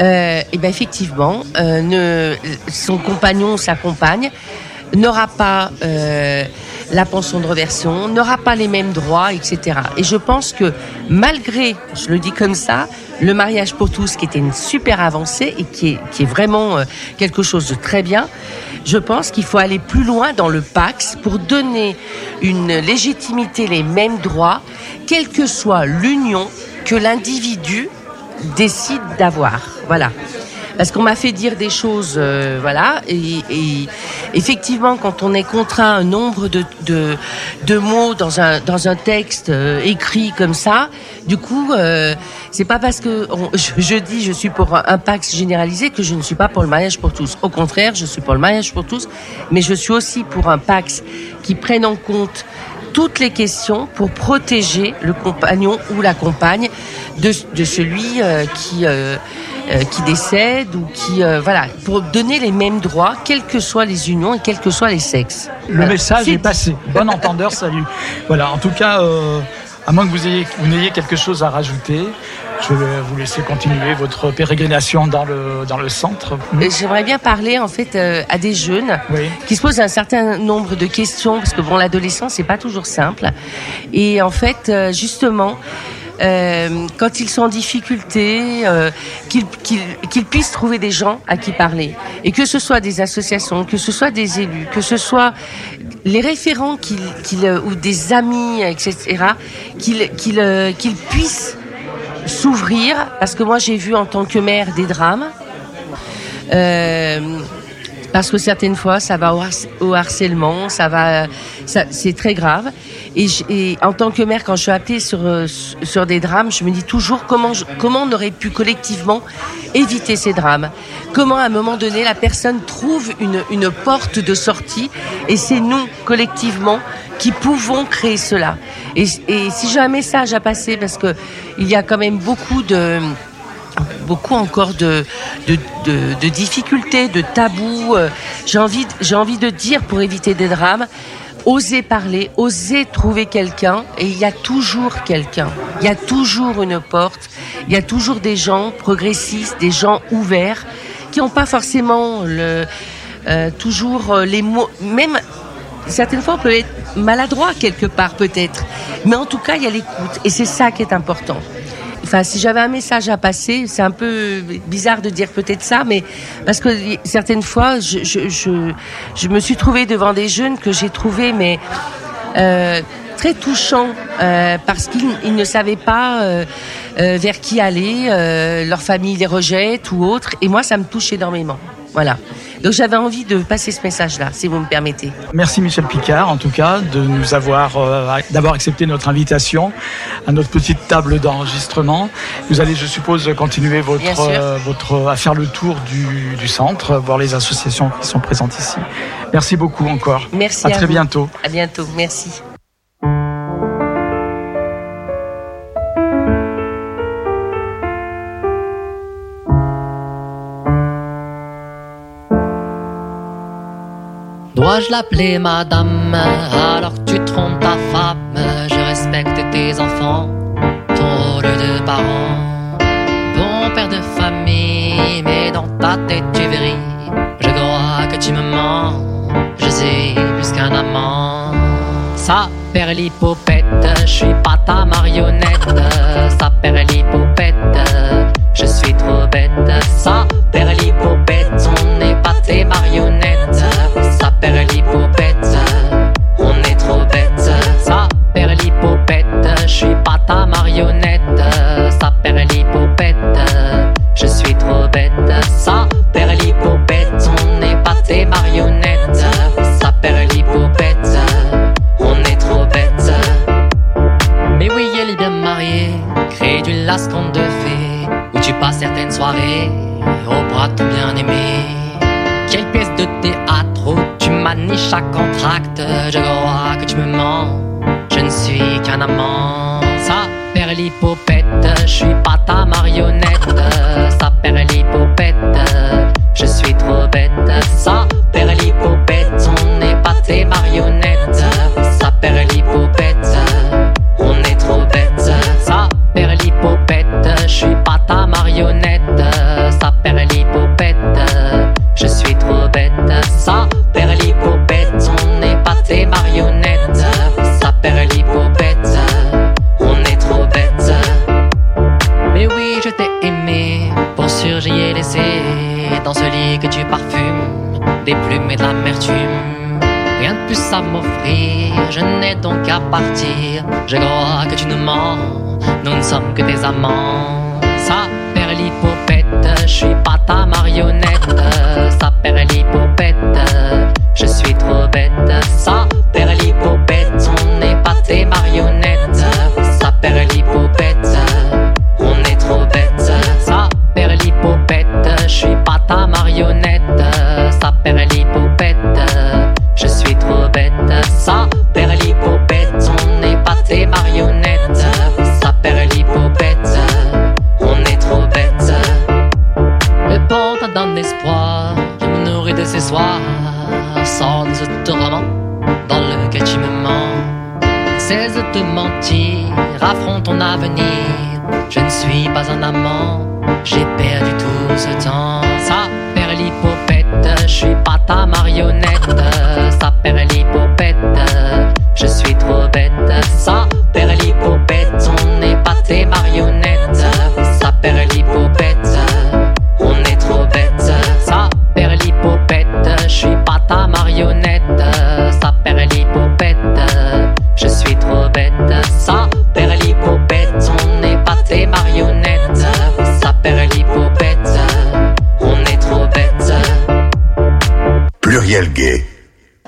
Speaker 5: euh, et ben effectivement, euh, son compagnon sa compagne n'aura pas euh, la pension de reversion, n'aura pas les mêmes droits, etc. Et je pense que malgré, je le dis comme ça, le mariage pour tous, qui était une super avancée et qui est, qui est vraiment quelque chose de très bien, je pense qu'il faut aller plus loin dans le Pax pour donner une légitimité, les mêmes droits, quelle que soit l'union que l'individu décide d'avoir. Voilà parce qu'on m'a fait dire des choses, euh, voilà. Et, effectivement, quand on est contraint un nombre de, de, mots dans un dans un texte euh, écrit comme ça, du coup, euh, c'est pas parce que je, dis je suis pour un, Pax généralisé que je ne suis pas pour le mariage pour tous. Au contraire, je suis pour le mariage pour tous, mais je suis aussi pour un Pax qui prenne en compte toutes les questions pour protéger le compagnon ou la compagne de, de celui qui euh, qui décèdent ou qui euh, voilà pour donner les mêmes droits quels que soient les unions et quels que soient les sexes.
Speaker 2: Le message est, passé. Bon entendeur, salut. Voilà, en tout cas, euh, à moins que vous ayez vous n'ayez quelque chose à rajouter. Je vais vous laisser continuer votre pérégrination dans le, dans le centre.
Speaker 5: J'aimerais bien parler en fait à des jeunes qui se posent un certain nombre de questions parce que bon l'adolescence c'est pas toujours simple et en fait justement euh, quand ils sont en difficulté, euh, qu'ils puissent trouver des gens à qui parler. Et que ce soit des associations, que ce soit des élus, que ce soit les référents qu'ils euh, ou des amis, etc., qu'ils qu'ils puissent s'ouvrir. Parce que moi, j'ai vu en tant que mère des drames. parce que certaines fois, ça va au harcèlement, ça va, c'est très grave. Et, en tant que mère, quand je suis appelée sur, euh, sur des drames, je me dis toujours comment, comment on aurait pu collectivement éviter ces drames. Comment à un moment donné, la personne trouve une, une porte de sortie et c'est nous, collectivement, qui pouvons créer cela. Et, si j'ai un message à passer, parce que il y a quand même beaucoup de beaucoup encore de, de, de, difficultés, de tabous. Euh, j'ai envie, envie de dire pour éviter des drames, oser parler, oser trouver quelqu'un, et il y a toujours quelqu'un. Il y a toujours une porte. Il y a toujours des gens progressistes, des gens ouverts, qui n'ont pas forcément le, euh, toujours euh, les mots. Même certaines fois, on peut être maladroit quelque part, peut-être. Mais en tout cas, il y a l'écoute, et c'est ça qui est important. Enfin, si j'avais un message à passer, c'est un peu bizarre de dire peut-être ça, mais parce que certaines fois, je, je, je, je me suis trouvée devant des jeunes que j'ai trouvés, mais euh, très touchants, euh, parce qu'ils ne savaient pas euh, euh vers qui aller, euh, leur famille les rejette ou autre, et moi, ça me touche énormément. Voilà. Donc j'avais envie de passer ce message-là, si vous me permettez.
Speaker 2: Merci Michel Picard, en tout cas, de nous avoir euh, d'avoir accepté notre invitation à notre petite table d'enregistrement. Vous allez, je suppose, continuer votre euh, votre à faire le tour du, du, centre, voir les associations qui sont présentes ici. Merci beaucoup encore.
Speaker 5: Merci.
Speaker 2: À, très bientôt.
Speaker 5: À bientôt. Merci.
Speaker 6: Dois-je l'appeler madame alors tu trompes ta femme Je respecte tes enfants, ton rôle de parent. Bon père de famille, mais dans ta tête tu vris. Je crois que tu me mens, je suis plus qu'un amant. Ça perd l'hypopète, je suis pas ta marionnette. Ça perd l'hypopète, je suis trop bête. Ça perd l'hypopète, on n'est pas tes marionnettes certaines soirées au bras de bien aimé. Quelle pièce de théâtre niche à contracte. Je crois que tu me mens, je ne suis qu'un amant. l'hypopète, je suis m'offrir, je n'ai donc qu'à partir. Je crois que tu nous mens, nous ne sommes que des amants. Ça perd l'hypopète, je suis pas ta marionnette. Ton avenir.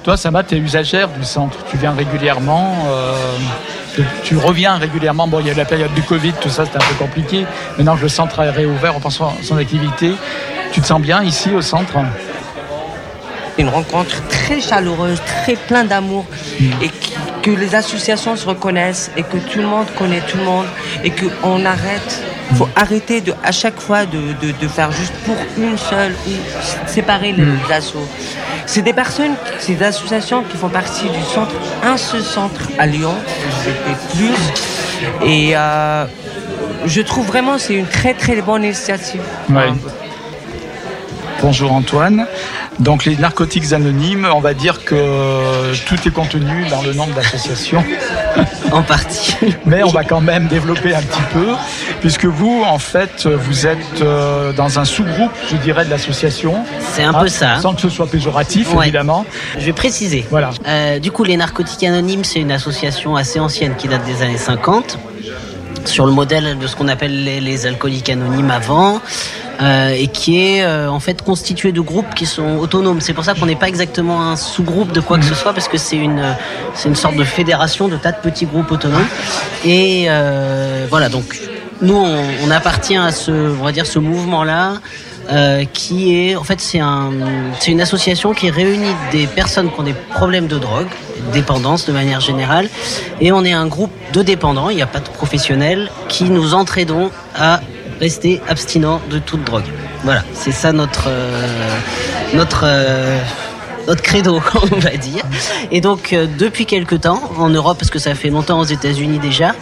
Speaker 2: Toi, Sama, tu es usagère du centre. Tu viens régulièrement. euh, tu- tu reviens régulièrement. Bon, il y a eu la période du Covid, tout ça, c'était un peu compliqué. Maintenant que le centre est réouvert, on pense à son activité. Tu te sens bien ici au centre?
Speaker 5: Une rencontre très chaleureuse, très plein d'amour et qui- que les associations se reconnaissent et que tout le monde connaît tout le monde et qu'on arrête, faut arrêter de, à chaque fois de, de- de faire juste pour une seule ou séparer les assos. C'est des personnes, des associations qui font partie du centre, un seul centre à Lyon, c'était plus. Et euh, je trouve vraiment c'est une très très bonne initiative.
Speaker 2: Bonjour Antoine. Donc les narcotiques anonymes, on va dire que tout est contenu dans le nom de l'association.
Speaker 7: En partie.
Speaker 2: Mais on va quand même développer un petit peu, puisque vous, en fait, vous êtes euh, dans un sous-groupe, je dirais, de l'association.
Speaker 7: C'est un
Speaker 2: Hein,
Speaker 7: peu ça.
Speaker 2: Sans que ce soit péjoratif,
Speaker 7: Ouais.
Speaker 2: évidemment.
Speaker 7: Je vais préciser.
Speaker 2: Voilà.
Speaker 7: Euh, du coup, les Narcotiques Anonymes, c'est une association assez ancienne qui date des années 50, sur le modèle de ce qu'on appelle les, les alcooliques anonymes avant, euh, et qui est euh, en fait constitué de groupes qui sont autonomes. C'est pour ça qu'on n'est pas exactement un sous-groupe de quoi que ce soit, parce que c'est une, c'est une sorte de fédération de tas de petits groupes autonomes. Et euh, voilà, donc nous, on, on appartient à ce, on va dire, ce mouvement-là. Euh, qui est en fait c'est un c'est une association qui réunit des personnes qui ont des problèmes de drogue, dépendance de manière générale, et on est un groupe de dépendants, il n'y a pas de professionnels, qui nous entraidons à rester abstinents de toute drogue. Voilà, c'est ça notre euh, notre euh, notre credo, on va dire. Et donc, euh, depuis quelque temps, en Europe, parce que ça fait longtemps aux États-Unis déjà,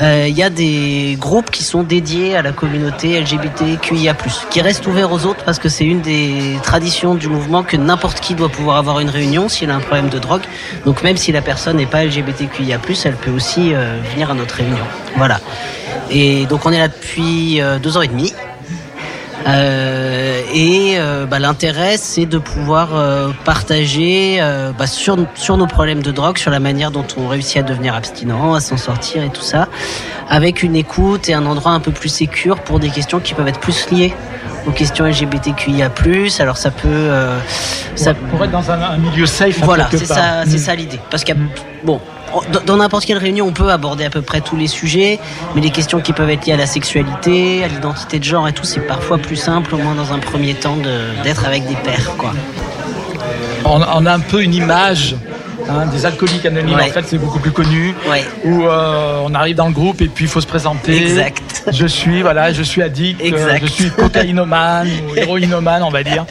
Speaker 7: euh, il y a des groupes qui sont dédiés à la communauté LGBTQIA+, qui restent ouverts aux autres parce que c'est une des traditions du mouvement que n'importe qui doit pouvoir avoir une réunion s'il a un problème de drogue. Donc, même si la personne n'est pas LGBTQIA+, elle peut aussi euh, venir à notre réunion. Voilà. Et donc, on est là depuis deux ans et demi. Euh, et euh, bah, l'intérêt, c'est de pouvoir euh, partager bah, sur, sur nos problèmes de drogue, sur la manière dont on réussit à devenir abstinent, à s'en sortir et tout ça, avec une écoute et un endroit un peu plus sécure pour des questions qui peuvent être plus liées aux questions LGBTQIA+. Alors ça peut... euh, ça,
Speaker 2: Pour être dans un, un milieu safe.
Speaker 7: voilà, c'est ça, c'est
Speaker 2: Mm.
Speaker 7: ça l'idée. Parce qu'il y a, bon, dans- n'importe quelle réunion, on peut aborder à peu près tous les sujets, mais les questions qui peuvent être liées à la sexualité, à l'identité de genre et tout, c'est parfois plus simple, au moins dans un premier temps, d'être avec des pairs, quoi.
Speaker 2: On, on a un peu une image Hein, des alcooliques anonymes, en fait, c'est beaucoup plus connu. Où euh, on arrive dans le groupe et puis il faut se présenter.
Speaker 7: Exact.
Speaker 2: Je suis, voilà, je suis addict, euh, je suis cocaïnomane ou héroïnomane, on va dire.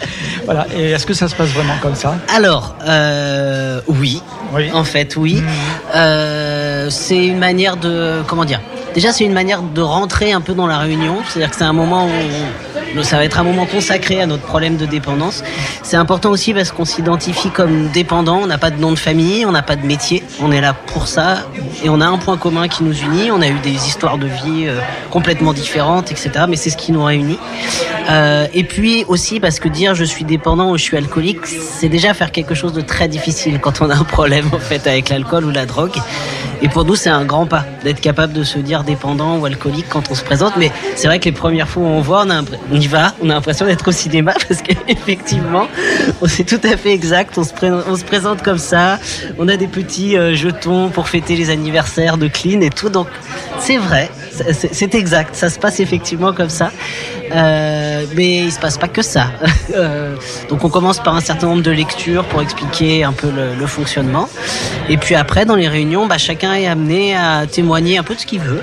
Speaker 2: Voilà. Et est-ce que ça se passe vraiment comme ça?
Speaker 7: Alors, euh, oui. oui. En fait, oui. Mmh. c'est une manière de, comment dire? Déjà, c'est une manière de rentrer un peu dans la réunion. C'est-à-dire que c'est un moment où ça va être un moment consacré à notre problème de dépendance. C'est important aussi parce qu'on s'identifie comme dépendant. On n'a pas de nom de famille, on n'a pas de métier. On est là pour ça et on a un point commun qui nous unit. On a eu des histoires de vie euh, complètement différentes, etc. Mais c'est ce qui nous réunit. Euh, et puis aussi parce que dire je suis dépendant ou je suis alcoolique, c'est déjà faire quelque chose de très difficile quand on a un problème en fait avec l'alcool ou la drogue. Et pour nous, c'est un grand pas d'être capable de se dire dépendant ou alcoolique quand on se présente. Mais c'est vrai que les premières fois où on voit, on, a on on a l'impression d'être au cinéma parce qu'effectivement, c'est tout à fait exact. On se, présente comme ça. On a des petits euh, jetons pour fêter les anniversaires de Clean et tout. Donc c'est vrai, c'est exact. Ça se passe effectivement comme ça. Euh, mais il se passe pas que ça. Euh, donc on commence par un certain nombre de lectures pour expliquer un peu le, le fonctionnement. Et puis après, dans les réunions, bah, chacun est amené à témoigner un peu de ce qu'il veut.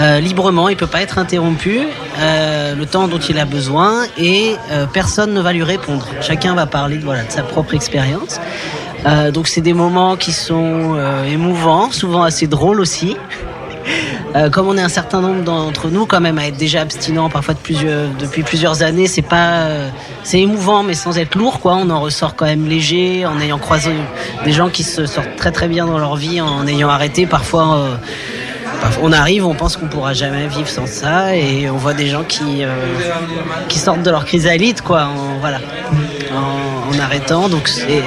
Speaker 7: Euh, librement, il peut pas être interrompu euh, le temps dont il a besoin et euh, personne ne va lui répondre. Chacun va parler voilà, de sa propre expérience. donc c'est des moments qui sont émouvants, souvent assez drôles aussi. comme on est un certain nombre d'entre nous quand même à être déjà abstinents parfois de plusieurs, depuis plusieurs années, c'est pas c'est émouvant mais sans être lourd quoi. On en ressort quand même léger en ayant croisé des gens qui se sortent très très bien dans leur vie en ayant arrêté parfois on arrive, on pense qu'on pourra jamais vivre sans ça, et on voit des gens qui, euh, qui sortent de leur chrysalide, quoi, en, voilà, en, arrêtant. Donc c'est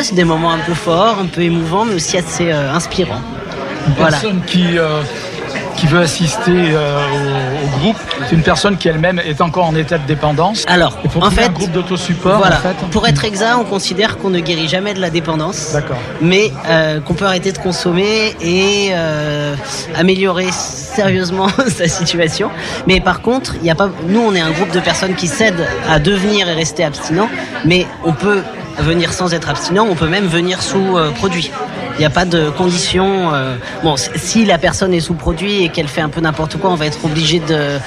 Speaker 7: c'est des moments un peu forts, un peu émouvants, mais aussi assez euh, inspirants.
Speaker 2: voilà. qui euh, qui veut assister euh, au, groupe, c'est une personne qui elle-même est encore en état de dépendance.
Speaker 7: Alors, en fait, un
Speaker 2: groupe d'autosupport.
Speaker 7: Voilà. Pour être exact, on considère qu'on ne guérit jamais de la dépendance.
Speaker 2: D'accord.
Speaker 7: Mais euh, qu'on peut arrêter de consommer et euh, améliorer sérieusement sa situation. Mais par contre, il y a pas. Nous, on est un groupe de personnes qui cèdent à devenir et rester abstinents, mais on peut venir sans être abstinent, on peut même venir sous produit. Il n'y a pas de condition. Euh, bon, si la personne est sous produit et qu'elle fait un peu n'importe quoi, on va être obligé de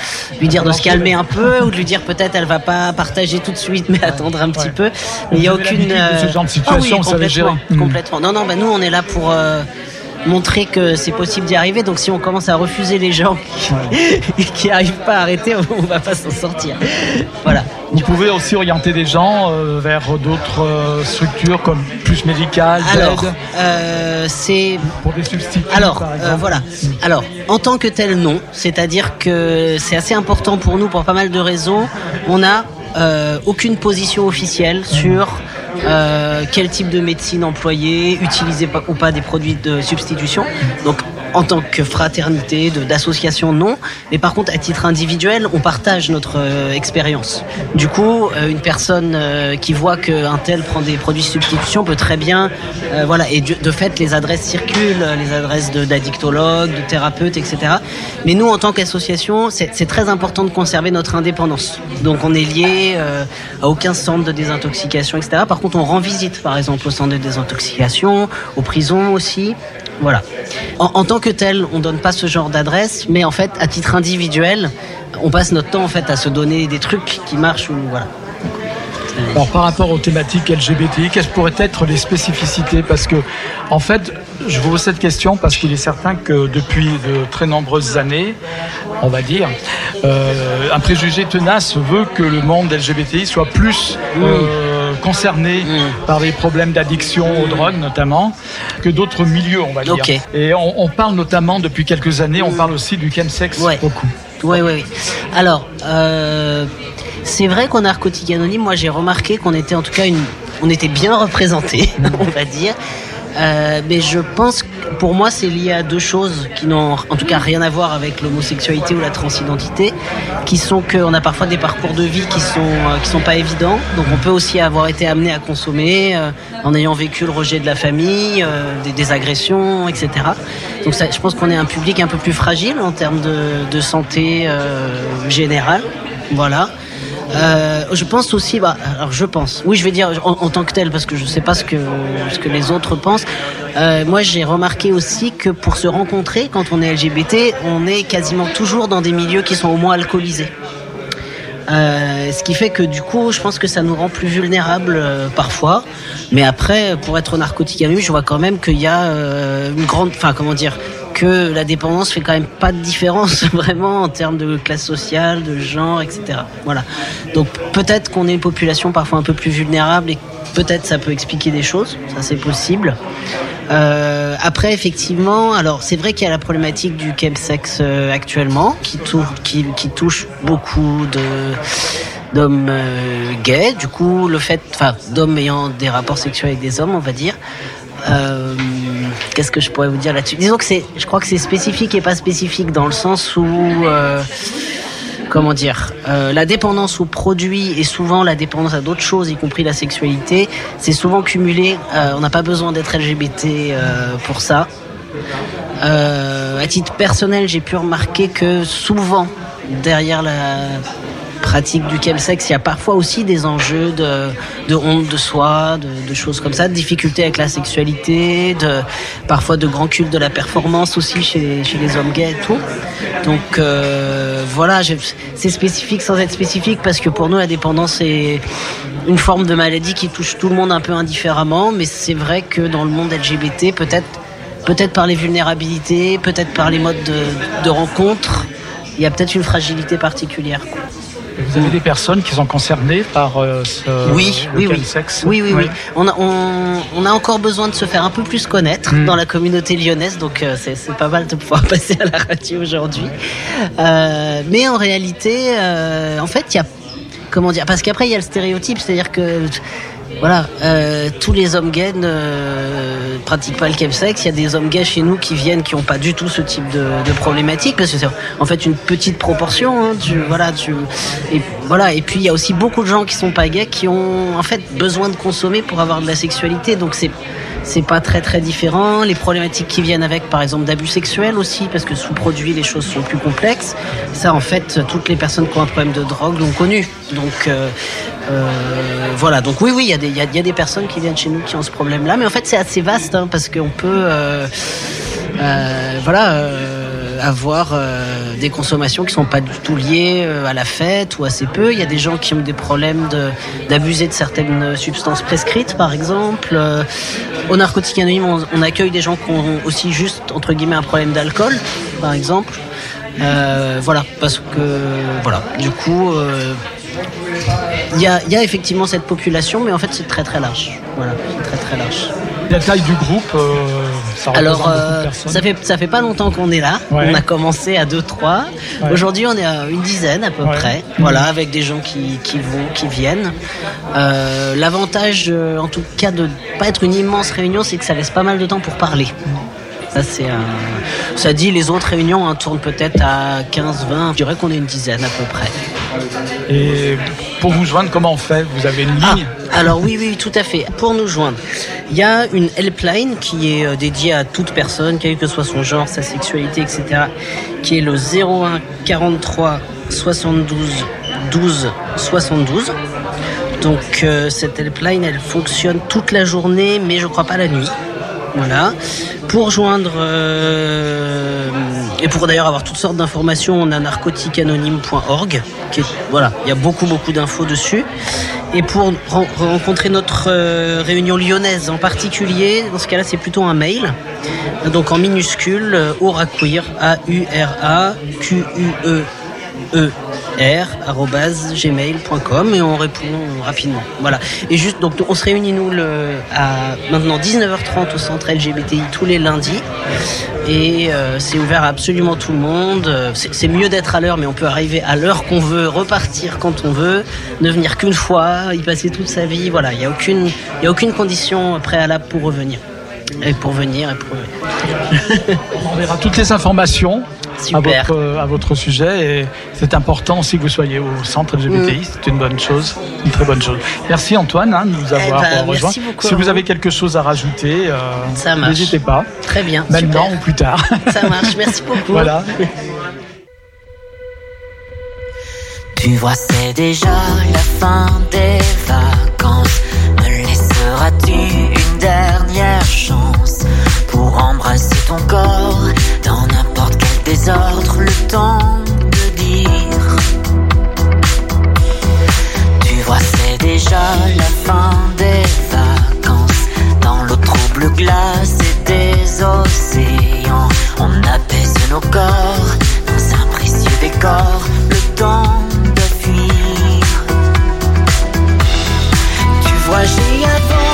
Speaker 7: lui dire de se calmer un peu ou de lui dire peut-être elle va pas partager tout de suite, mais attendre un petit peu.
Speaker 2: Mais il n'y a aucune. Ce genre de situation,
Speaker 7: ah oui, complètement, complètement. Non, non, bah nous on est là pour. Euh, montrer que c'est possible d'y arriver. Donc si on commence à refuser les gens qui n'arrivent pas à arrêter, on va pas s'en sortir. Voilà.
Speaker 2: Vous pouvez aussi orienter des gens euh, vers d'autres euh, structures comme plus médicales,
Speaker 7: Alors, euh, c'est
Speaker 2: pour des substituts.
Speaker 7: Alors, voilà. Alors, en tant que tel, non. C'est-à-dire que c'est assez important pour nous pour pas mal de raisons. On n'a aucune position officielle sur quel type de médecine employer, utiliser ou pas des produits de substitution. Donc en tant que fraternité, d'association, non. Mais par contre, à titre individuel, on partage notre euh, expérience. Du coup, euh, une personne euh, qui voit qu'un tel prend des produits de substitution peut très bien, voilà. Et de, fait, les adresses circulent, les adresses d'addictologues, de, thérapeutes, etc. Mais nous, en tant qu'association, c'est très important de conserver notre indépendance. Donc, on est lié à aucun centre de désintoxication, etc. Par contre, on rend visite, par exemple, au centre de désintoxication, aux prisons aussi. Voilà. En, tant que tel, on donne pas ce genre d'adresse, mais en fait, à titre individuel, on passe notre temps en fait à se donner des trucs qui marchent ou voilà.
Speaker 2: Alors par rapport aux thématiques LGBTI, quelles pourraient être les spécificités? Parce que, en fait, je vous pose cette question parce qu'il est certain que depuis de très nombreuses années, on va dire, euh, un préjugé tenace veut que le monde LGBTI soit plus euh, concerné mm. par des problèmes d'addiction aux drogues notamment que d'autres milieux, on va dire. Et on, parle notamment depuis quelques années, on parle aussi du chemsex beaucoup.
Speaker 7: Oui, oui, oui. Alors, euh, c'est vrai qu'en narcotique anonyme, moi j'ai remarqué qu'on était en tout cas une, on était bien représenté, on va dire. Euh, mais je pense que pour moi c'est lié à deux choses qui n'ont en tout cas rien à voir avec l'homosexualité ou la transidentité, qui sont qu'on a parfois des parcours de vie qui sont euh, qui sont pas évidents. Donc on peut aussi avoir été amené à consommer euh, en ayant vécu le rejet de la famille, des, agressions, etc. Donc ça, je pense qu'on est un public un peu plus fragile en termes de, de santé générale. Voilà. Euh, je pense aussi, bah, alors je pense, oui, je vais dire en, tant que tel, parce que je sais pas ce que, ce que les autres pensent. Euh, moi, j'ai remarqué aussi que pour se rencontrer, quand on est LGBT, on est quasiment toujours dans des milieux qui sont au moins alcoolisés. Euh, ce qui fait que du coup, je pense que ça nous rend plus vulnérables euh, parfois. Mais après, pour être narcotique anonyme, je vois quand même qu'il y a euh, une grande, enfin comment dire, que la dépendance fait quand même pas de différence vraiment en termes de classe sociale, de genre, etc. Voilà. Donc peut-être qu'on est une population parfois un peu plus vulnérable et peut-être ça peut expliquer des choses, ça c'est possible. Euh, après, effectivement, alors c'est vrai qu'il y a la problématique du chemsex euh, actuellement, qui, touche beaucoup d'hommes euh, gays. Du coup, le fait, d'hommes ayant des rapports sexuels avec des hommes, on va dire. Euh, Qu'est-ce que je pourrais vous dire là-dessus Disons que c'est, je crois que c'est spécifique et pas spécifique dans le sens où euh, comment dire, euh, la dépendance aux produits et souvent la dépendance à d'autres choses, y compris la sexualité, c'est souvent cumulé. On n'a pas besoin d'être LGBT pour ça. à titre personnel, j'ai pu remarquer que souvent, derrière la pratique du chemsex, il y a parfois aussi des enjeux de, honte de soi, de, choses comme ça, de difficultés avec la sexualité, de, parfois de grand culte de la performance aussi chez, les hommes gays et tout. Donc euh, voilà, c'est spécifique sans être spécifique parce que pour nous la dépendance est une forme de maladie qui touche tout le monde un peu indifféremment, mais c'est vrai que dans le monde LGBT, peut-être peut-être par les vulnérabilités, peut-être par les modes de, de rencontre, il y a peut-être une fragilité particulière.
Speaker 2: Vous avez des personnes qui sont concernées par euh, ce
Speaker 7: oui, oui, oui.
Speaker 2: sexe
Speaker 7: Oui, oui, oui. On a, on, a, encore besoin de se faire un peu plus connaître hmm. dans la communauté lyonnaise, donc euh, c'est pas mal de pouvoir passer à la radio aujourd'hui. Euh, mais en réalité, en fait, il y a comment dire Parce qu'après, il y a le stéréotype, c'est-à-dire que voilà, euh, tous les hommes gays ne pratiquent pas le chemsex. Il y a des hommes gays chez nous qui viennent, qui n'ont pas du tout ce type de, de problématique, parce que c'est en fait une petite proportion. Hein, voilà, tu, et voilà. Et puis il y a aussi beaucoup de gens qui sont pas gays, qui ont en fait besoin de consommer pour avoir de la sexualité. Donc c'est c'est pas très très différent. Les problématiques qui viennent avec, par exemple, d'abus sexuels aussi, parce que sous produit les choses sont plus complexes. Ça, en fait, toutes les personnes qui ont un problème de drogue l'ont connu. Donc euh, euh, voilà. Donc oui, oui, il y, a des, y, a, des personnes qui viennent chez nous qui ont ce problème-là, mais en fait, c'est assez vaste hein, parce qu'on peut, euh, euh voilà. Avoir euh, des consommations qui sont pas du tout liées euh, à la fête ou assez peu. Il y a des gens qui ont des problèmes d'abuser de, certaines substances prescrites, par exemple. Euh, au Narcotique Anonyme, on, accueille des gens qui ont aussi juste, entre guillemets, un problème d'alcool, par exemple. voilà, parce que, voilà, du coup, il y a, effectivement cette population, mais en fait, c'est très très large. Voilà, très très large.
Speaker 2: La taille du groupe, ça
Speaker 7: Alors, euh, ça fait ça fait pas longtemps qu'on est là. On a commencé à 2-3. Aujourd'hui, on est à une dizaine à peu près. Voilà, avec des gens qui, qui vont, qui viennent. Euh, L'avantage, en tout cas, de pas être une immense réunion, c'est que ça laisse pas mal de temps pour parler. Ça, c'est Ça dit, les autres réunions hein, tournent peut-être à 15, 20. Je dirais qu'on est une dizaine à peu près.
Speaker 2: Et pour vous joindre, comment on fait? Vous avez une ligne?
Speaker 7: ah, Alors oui, oui, tout à fait. Pour nous joindre, il y a une helpline qui est euh, dédiée à toute personne, quel que soit son genre, sa sexualité, etc., qui est le 01 43 72 12 72. Donc euh, cette helpline, elle fonctionne toute la journée, mais je crois pas la nuit. Voilà. Pour joindre euh, et pour d'ailleurs avoir toutes sortes d'informations, on a narcotiqueanonyme.org. Voilà, il y a beaucoup beaucoup d'infos dessus. Et pour rencontrer notre euh, réunion lyonnaise en particulier, dans ce cas-là, c'est plutôt un mail. Donc en minuscule, euh, auraqueer, A-U-R-A-Q-U-E r@gmail.com et on répond rapidement. Voilà. Et juste donc on se réunit nous le, à maintenant 19h30 au centre LGBTI tous les lundis et euh, c'est ouvert à absolument tout le monde. C'est mieux d'être à l'heure, mais on peut arriver à l'heure qu'on veut, repartir quand on veut, ne venir qu'une fois, y passer toute sa vie. Voilà, il n'y a aucune, y a aucune condition préalable pour revenir. Et pour venir et pour
Speaker 2: On verra toutes les informations à votre, à votre, sujet et c'est important aussi que vous soyez au centre LGBTI, mm. c'est une bonne chose, une très bonne chose. Merci Antoine hein, de nous avoir
Speaker 7: eh ben,
Speaker 2: rejoint. Si vous avez quelque chose à rajouter, euh, n'hésitez pas.
Speaker 7: Très bien.
Speaker 2: Maintenant ou plus tard.
Speaker 7: Ça marche, merci beaucoup.
Speaker 2: voilà.
Speaker 8: Tu vois, c'est déjà la fin des vacances. Me laisseras-tu une dernière chance pour embrasser ton corps dans n'importe quel désordre le temps de dire Tu vois, c'est déjà la fin des vacances. Dans l'eau trouble glace et des océans, on apaise nos corps dans un précieux décor. Le temps de fuir. Tu vois, j'ai abandonné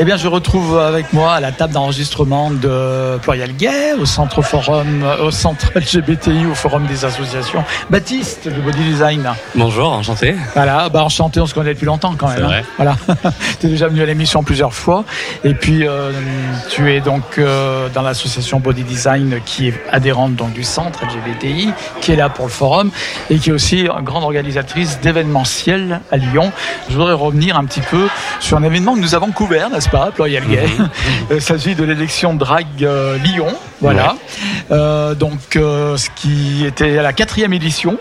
Speaker 2: Eh bien, je retrouve avec moi à la table d'enregistrement de Pluriel Gay, au centre forum, euh, au centre LGBTI, au forum des associations. Baptiste de Body Design.
Speaker 9: Bonjour, enchanté.
Speaker 2: Voilà, bah enchanté, on se connaît depuis longtemps quand même.
Speaker 9: C'est
Speaker 2: hein.
Speaker 9: vrai.
Speaker 2: Voilà, tu es déjà venu à l'émission plusieurs fois. Et puis, euh, tu es donc euh, dans l'association Body Design qui est adhérente donc, du centre LGBTI, qui est là pour le forum et qui est aussi une grande organisatrice d'événementiels à Lyon. Je voudrais revenir un petit peu sur un événement que nous avons couvert, pas, Pluriel Gay Il s'agit de l'élection Drag euh, Lyon. Voilà. Euh, donc, euh, ce qui était à la quatrième édition.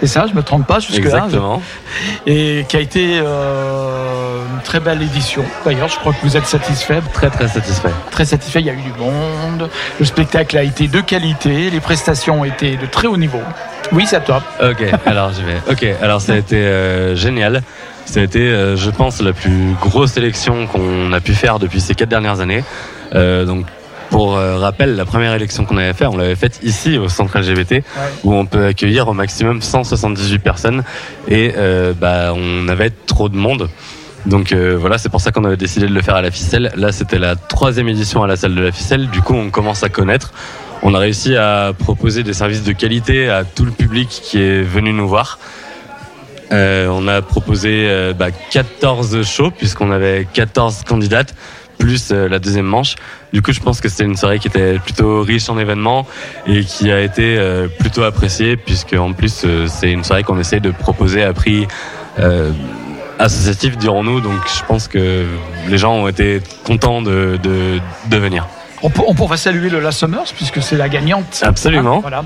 Speaker 2: C'est ça, je me trompe pas jusque-là.
Speaker 9: Exactement.
Speaker 2: Et qui a été euh, une très belle édition. D'ailleurs, je crois que vous êtes satisfait.
Speaker 9: Très très satisfait.
Speaker 2: Très satisfait, il y a eu du monde. Le spectacle a été de qualité. Les prestations ont été de très haut niveau. Oui, c'est à toi.
Speaker 9: Ok, alors je vais. Ok, alors ça a été euh, génial. Ça a été, euh, je pense, la plus grosse élection qu'on a pu faire depuis ces quatre dernières années. Euh, donc, pour euh, rappel, la première élection qu'on avait faite, on l'avait faite ici au centre LGBT, où on peut accueillir au maximum 178 personnes, et euh, bah, on avait trop de monde. Donc euh, voilà, c'est pour ça qu'on avait décidé de le faire à la ficelle. Là, c'était la troisième édition à la salle de la ficelle. Du coup, on commence à connaître. On a réussi à proposer des services de qualité à tout le public qui est venu nous voir. Euh, on a proposé euh, bah, 14 shows puisqu'on avait 14 candidates plus euh, la deuxième manche. Du coup, je pense que c'était une soirée qui était plutôt riche en événements et qui a été euh, plutôt appréciée puisque en plus euh, c'est une soirée qu'on essaie de proposer à prix euh, associatif, dirons-nous. Donc, je pense que les gens ont été contents de, de, de venir.
Speaker 2: On, peut, on pourra saluer le La Summers puisque c'est la gagnante.
Speaker 9: Absolument.
Speaker 2: Ah, voilà.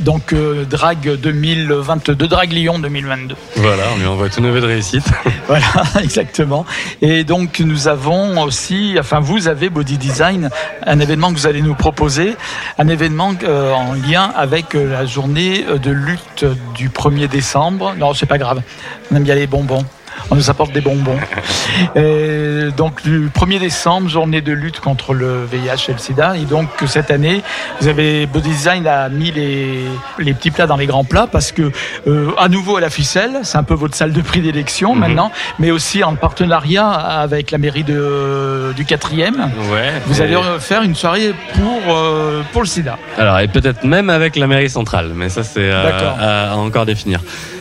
Speaker 2: Donc euh, Drag 2022, Drag Lyon 2022.
Speaker 9: Voilà, on lui envoie tout neveu de réussite.
Speaker 2: voilà, exactement. Et donc nous avons aussi, enfin vous avez Body Design, un événement que vous allez nous proposer, un événement euh, en lien avec euh, la journée de lutte du 1er décembre. Non, c'est pas grave, on aime bien les bonbons on nous apporte des bonbons. Et donc du 1er décembre, journée de lutte contre le VIH et le sida. Et donc cette année, vous avez Body Design a mis les, les petits plats dans les grands plats parce que euh, à nouveau à la ficelle, c'est un peu votre salle de prix d'élection mhm. maintenant, mais aussi en partenariat avec la mairie de, du 4e.
Speaker 9: Ouais,
Speaker 2: vous allez faire une soirée pour, euh, pour le sida.
Speaker 9: Alors et peut-être même avec la mairie centrale, mais ça c'est à, à encore définir.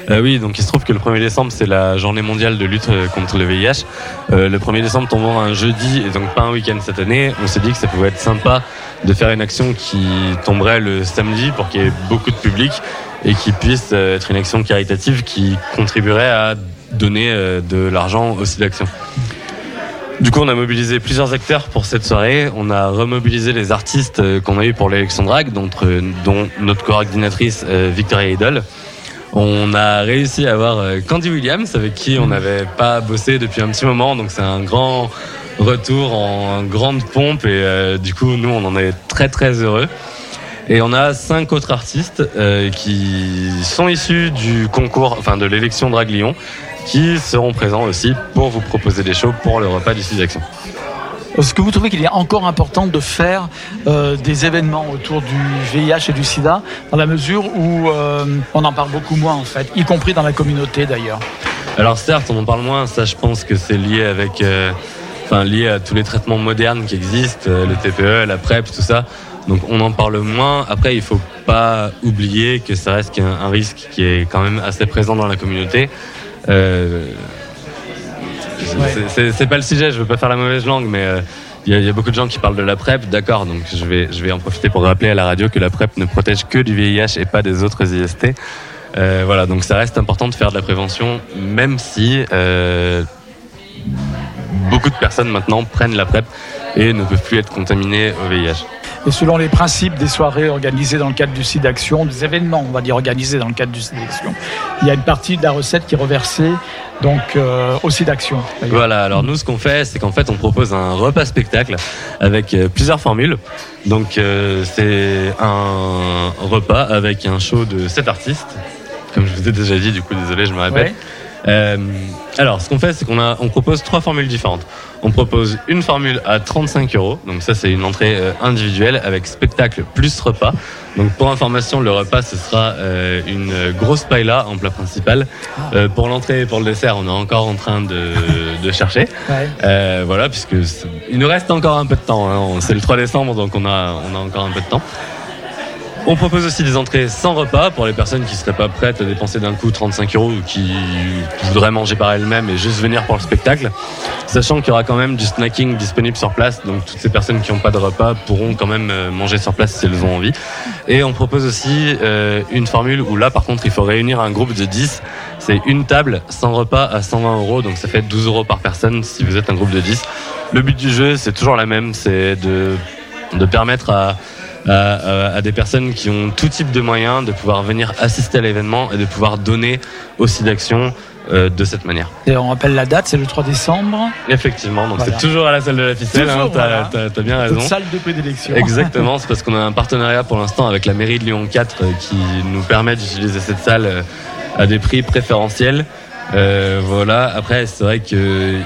Speaker 9: Euh, oui, donc il se trouve que le 1er décembre, c'est la journée mondiale de lutte euh, contre le VIH. Euh, le 1er décembre tombant un jeudi et donc pas un week-end cette année, on s'est dit que ça pouvait être sympa de faire une action qui tomberait le samedi pour qu'il y ait beaucoup de public et qui puisse être une action caritative qui contribuerait à donner de l'argent aussi d'action. Du coup, on a mobilisé plusieurs acteurs pour cette soirée. On a remobilisé les artistes qu'on a eu pour l'élection drag, dont notre coordinatrice Victoria Idol. On a réussi à avoir euh, Candy Williams, avec qui on n'avait pas bossé depuis un petit moment, donc c'est un grand retour en grande pompe et euh, du coup nous on en est très très heureux. Et on a cinq autres artistes euh, qui sont issus du concours, enfin de l'élection Drag Lyon, qui seront présents aussi pour vous proposer des shows pour le repas du Sud Action.
Speaker 2: Est-ce que vous trouvez qu'il est encore important de faire euh, des événements autour du VIH et du sida, dans la mesure où euh, on en parle beaucoup moins en fait, y compris dans la communauté d'ailleurs?
Speaker 9: Alors certes, on en parle moins, ça je pense que c'est lié avec... Euh, enfin, lié à tous les traitements modernes qui existent, le TPE, la PrEP, tout ça. Donc on en parle moins. Après, il faut pas oublier que ça reste un, risque qui est quand même assez présent dans la communauté. C'est pas le sujet, je veux pas faire la mauvaise langue, mais euh, il y, a beaucoup de gens qui parlent de la PrEP, d'accord, donc je vais, je vais en profiter pour rappeler à la radio que la PrEP ne protège que du VIH et pas des autres IST. Euh, voilà, donc ça reste important de faire de la prévention, même si euh, beaucoup de personnes maintenant prennent la PrEP et ne peuvent plus être contaminées au VIH.
Speaker 2: Et selon les principes des soirées organisées dans le cadre du site d'action, des événements, on va dire, organisés dans le cadre du site d'action, il y a une partie de la recette qui est reversée donc euh, au site d'action.
Speaker 9: Voilà, alors nous ce qu'on fait, c'est qu'en fait on propose un repas spectacle avec euh, plusieurs formules. Donc euh, c'est un repas avec un show de sept artistes. Comme je vous ai déjà dit, du coup désolé, je me répète. Euh, alors, ce qu'on fait, c'est qu'on a, on propose trois formules différentes. On propose une formule à 35 euros, donc ça c'est une entrée euh, individuelle avec spectacle plus repas. Donc pour information, le repas ce sera euh, une grosse paella en plat principal. Euh, pour l'entrée et pour le dessert, on est encore en train de, de chercher. Ouais. voilà, puisque il nous reste encore un peu de temps. Hein. C'est le 3 décembre, donc on a, on a encore un peu de temps. On propose aussi des entrées sans repas pour les personnes qui seraient pas prêtes à dépenser d'un coup 35 euros ou qui, voudraient manger par elles-mêmes et juste venir pour le spectacle. Sachant qu'il y aura quand même du snacking disponible sur place, donc toutes ces personnes qui n'ont pas de repas pourront quand même euh, manger sur place si elles ont envie. Et on propose aussi euh, une formule où là par contre il faut réunir un groupe de 10. C'est une table sans repas à 120 euros, donc ça fait 12 euros par personne si vous êtes un groupe de 10. Le but du jeu c'est toujours la même, c'est de permettre à à, des personnes qui ont tout type de moyens de pouvoir venir assister à l'événement et de pouvoir donner aussi d'action euh, de cette manière.
Speaker 2: Et on rappelle la date, c'est le 3 décembre.
Speaker 9: Effectivement, donc c'est toujours à la salle de la ficelle, hein, t'as bien raison.
Speaker 2: salle de prédilection.
Speaker 9: Exactement, c'est parce qu'on a un partenariat pour l'instant avec la mairie de Lyon 4 euh, qui nous permet d'utiliser cette salle euh, à des prix préférentiels. voilà. Après, c'est vrai que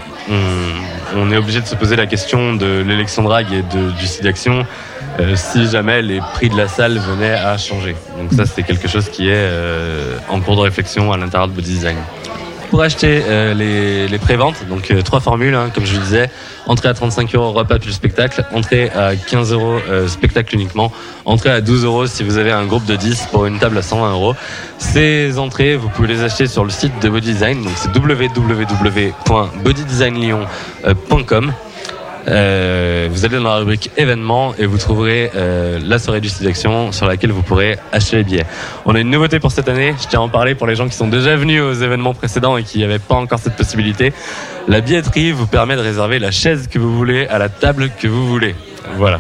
Speaker 9: on, est obligé de se poser la question de l'élection drag et de, du site d'action. Euh, si jamais les prix de la salle venaient à changer. Donc ça, c'est quelque chose qui est euh, en cours de réflexion à l'intérieur de Body Design. Pour acheter euh, les, les préventes, donc trois formules, hein, comme je vous disais, entrée à 35 euros, repas plus spectacle, entrée à 15 euros, spectacle uniquement, entrée à 12 euros si vous avez un groupe de 10 pour une table à 120 euros. Ces entrées, vous pouvez les acheter sur le site de Body Design, donc c'est www.bodydesignlyon.com. Euh, vous allez dans la rubrique événements et vous trouverez euh, la soirée du site d'action sur laquelle vous pourrez acheter les billets. On a une nouveauté pour cette année, je tiens à en parler pour les gens qui sont déjà venus aux événements précédents et qui n'avaient pas encore cette possibilité. La billetterie vous permet de réserver la chaise que vous voulez à la table que vous voulez. Voilà.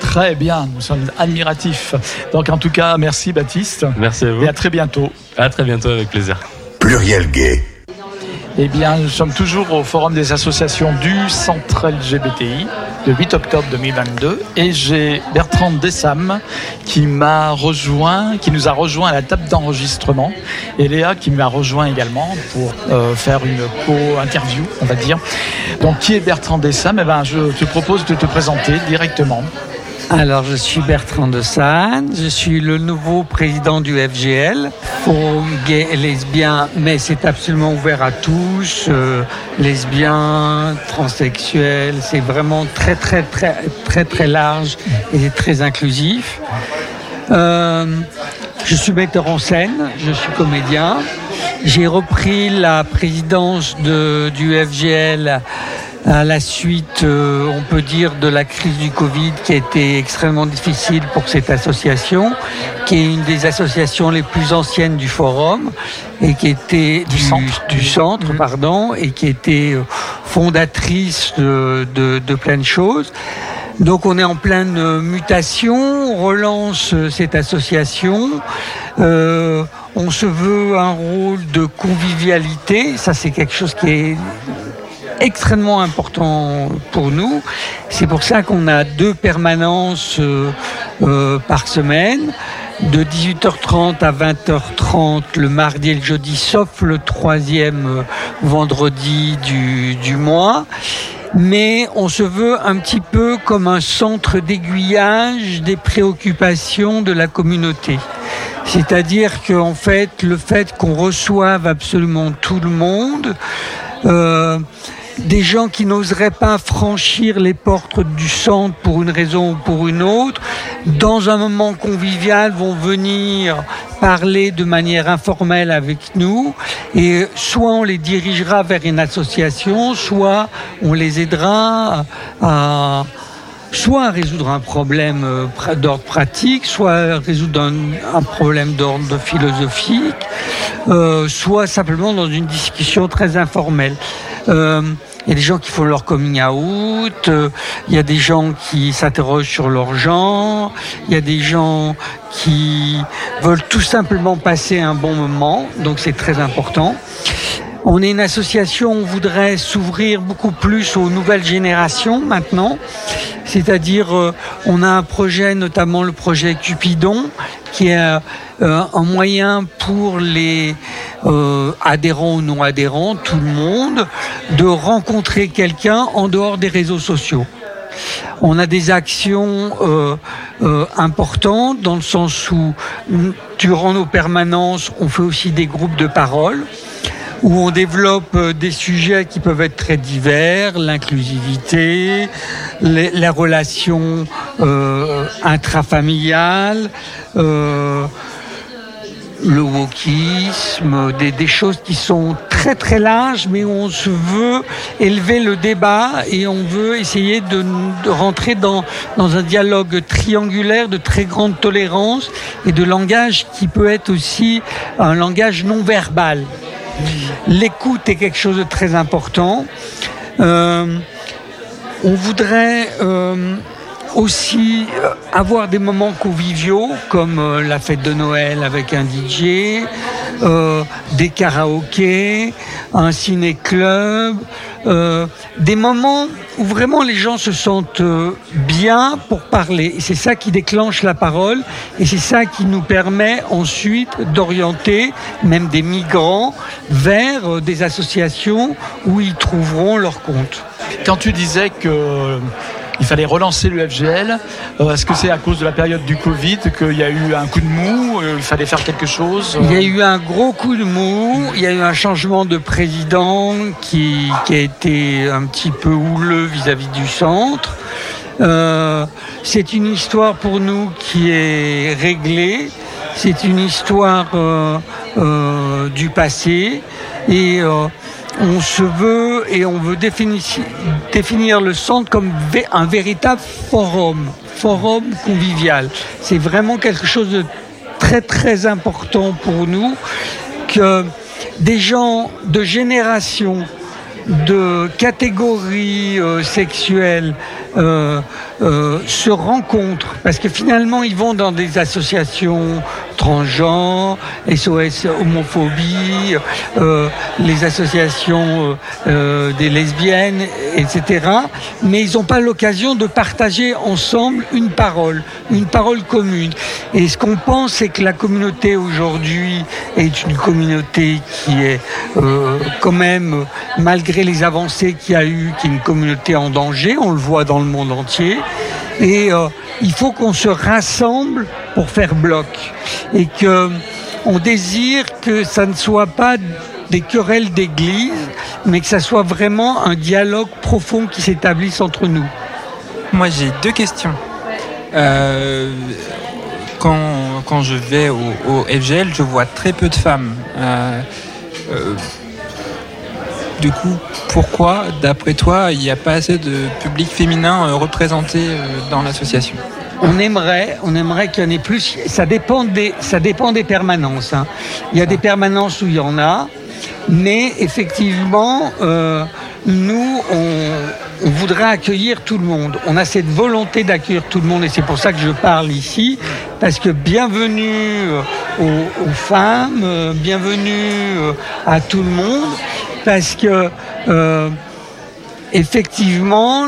Speaker 2: Très bien, nous sommes admiratifs. Donc en tout cas, merci Baptiste.
Speaker 9: Merci à vous.
Speaker 2: Et à très bientôt.
Speaker 9: À très bientôt avec plaisir.
Speaker 1: Pluriel gay.
Speaker 2: Eh bien, nous sommes toujours au Forum des associations du Centre LGBTI, le 8 octobre 2022, et j'ai Bertrand Dessam qui m'a rejoint, qui nous a rejoint à la table d'enregistrement, et Léa qui m'a rejoint également pour euh, faire une co-interview, on va dire. Donc, qui est Bertrand Dessam? Eh ben, je te propose de te présenter directement.
Speaker 10: Alors, je suis Bertrand de Sanne, je suis le nouveau président du FGL, Forum gay et lesbien, mais c'est absolument ouvert à tous, euh, lesbiens, transsexuels, c'est vraiment très très très très très large et très inclusif. Euh, je suis metteur en scène, je suis comédien. J'ai repris la présidence de, du FGL à la suite, euh, on peut dire, de la crise du Covid qui a été extrêmement difficile pour cette association, qui est une des associations les plus anciennes du forum et qui était
Speaker 2: Du centre.
Speaker 10: du centre,
Speaker 2: Mhm.
Speaker 10: pardon, et qui était euh, fondatrice de, de, de plein de choses. Donc on est en pleine euh, mutation, on relance cette association. Euh, on se veut un rôle de convivialité, ça c'est quelque chose qui est extrêmement important pour nous. C'est pour ça qu'on a deux permanences euh, euh, par semaine, de 18h30 à 20h30 le mardi et le jeudi, sauf le troisième euh, vendredi du, du mois. Mais on se veut un petit peu comme un centre d'aiguillage des préoccupations de la communauté. C'est-à-dire qu'en fait, le fait qu'on reçoive absolument tout le monde, des gens qui n'oseraient pas franchir les portes du centre pour une raison ou pour une autre, dans un moment convivial, vont venir parler de manière informelle avec nous et soit on les dirigera vers une association, soit on les aidera à soit à résoudre un problème euh, d'ordre pratique, soit à résoudre un, un problème d'ordre philosophique, euh, soit simplement dans une discussion très informelle. Euh, il y a des gens qui font leur coming out, euh, il y a des gens qui s'interrogent sur leur genre, il y a des gens qui veulent tout simplement passer un bon moment, donc c'est très important. On est une association, on voudrait s'ouvrir beaucoup plus aux nouvelles générations maintenant. C'est-à-dire, euh, on a un projet, notamment le projet Cupidon, qui est euh, un moyen pour les euh, adhérents ou non adhérents, tout le monde, de rencontrer quelqu'un en dehors des réseaux sociaux. On a des actions importantes dans le sens où, mm, durant nos permanences, on fait aussi des groupes de parole où on développe euh, des sujets qui peuvent être très divers, l'inclusivité, les, les relations euh, intrafamiliales, euh, le wokisme, des, des choses qui sont très très larges, mais on se veut élever le débat et on veut essayer de, de rentrer dans, dans un dialogue triangulaire de très grande tolérance et de langage qui peut être aussi un langage non verbal. L'écoute est quelque chose de très important. Euh, on voudrait euh, aussi euh, avoir des moments conviviaux comme euh, la fête de Noël avec un DJ, euh, des karaokés, un ciné-club, des moments où vraiment les gens se sentent bien pour parler. C'est ça qui déclenche la parole et c'est ça qui nous permet ensuite d'orienter même des migrants vers des associations où ils trouveront leur compte.
Speaker 2: Quand tu disais que il fallait relancer le FGL, euh, est-ce que c'est à cause de la période du Covid qu'il y a eu un coup de mou, euh, il fallait faire quelque chose
Speaker 10: Il y a eu un gros coup de mou, il y a eu un changement de président qui, a été un petit peu houleux vis-à-vis du centre. Euh, c'est une histoire pour nous qui est réglée, c'est une histoire euh, euh, du passé. Et euh, on se veut et on veut définir, le centre comme un véritable forum, forum convivial. C'est vraiment quelque chose de très très important pour nous que des gens de génération, de catégories euh, sexuelles euh, euh, se rencontrent parce que finalement ils vont dans des associations transgenres, SOS homophobie, euh, les associations euh, des lesbiennes, etc. Mais ils n'ont pas l'occasion de partager ensemble une parole, une parole commune. Et ce qu'on pense, c'est que la communauté aujourd'hui est une communauté qui est euh, quand même, malgré les avancées qu'il y a eu, qui est une communauté en danger. On le voit dans le monde entier. Et euh, il faut qu'on se rassemble pour faire bloc. Et que on désire que ça ne soit pas des querelles d'église, mais que ça soit vraiment un dialogue profond qui s'établisse entre nous.
Speaker 11: Moi, j'ai deux questions. Euh, quand, quand je vais au, au FGL, je vois très peu de femmes. Euh, euh, du coup, pourquoi, d'après toi, il n'y a pas assez de public féminin euh, représenté euh, dans l'association?
Speaker 10: On aimerait, on aimerait qu'il y en ait plus. Ça dépend des, ça dépend des permanences. hein. Il y a des permanences où il y en a, mais effectivement, euh, nous, on, voudrait accueillir tout le monde. On a cette volonté d'accueillir tout le monde, et c'est pour ça que je parle ici, parce que bienvenue aux, femmes, bienvenue à tout le monde, parce que euh, Effectivement,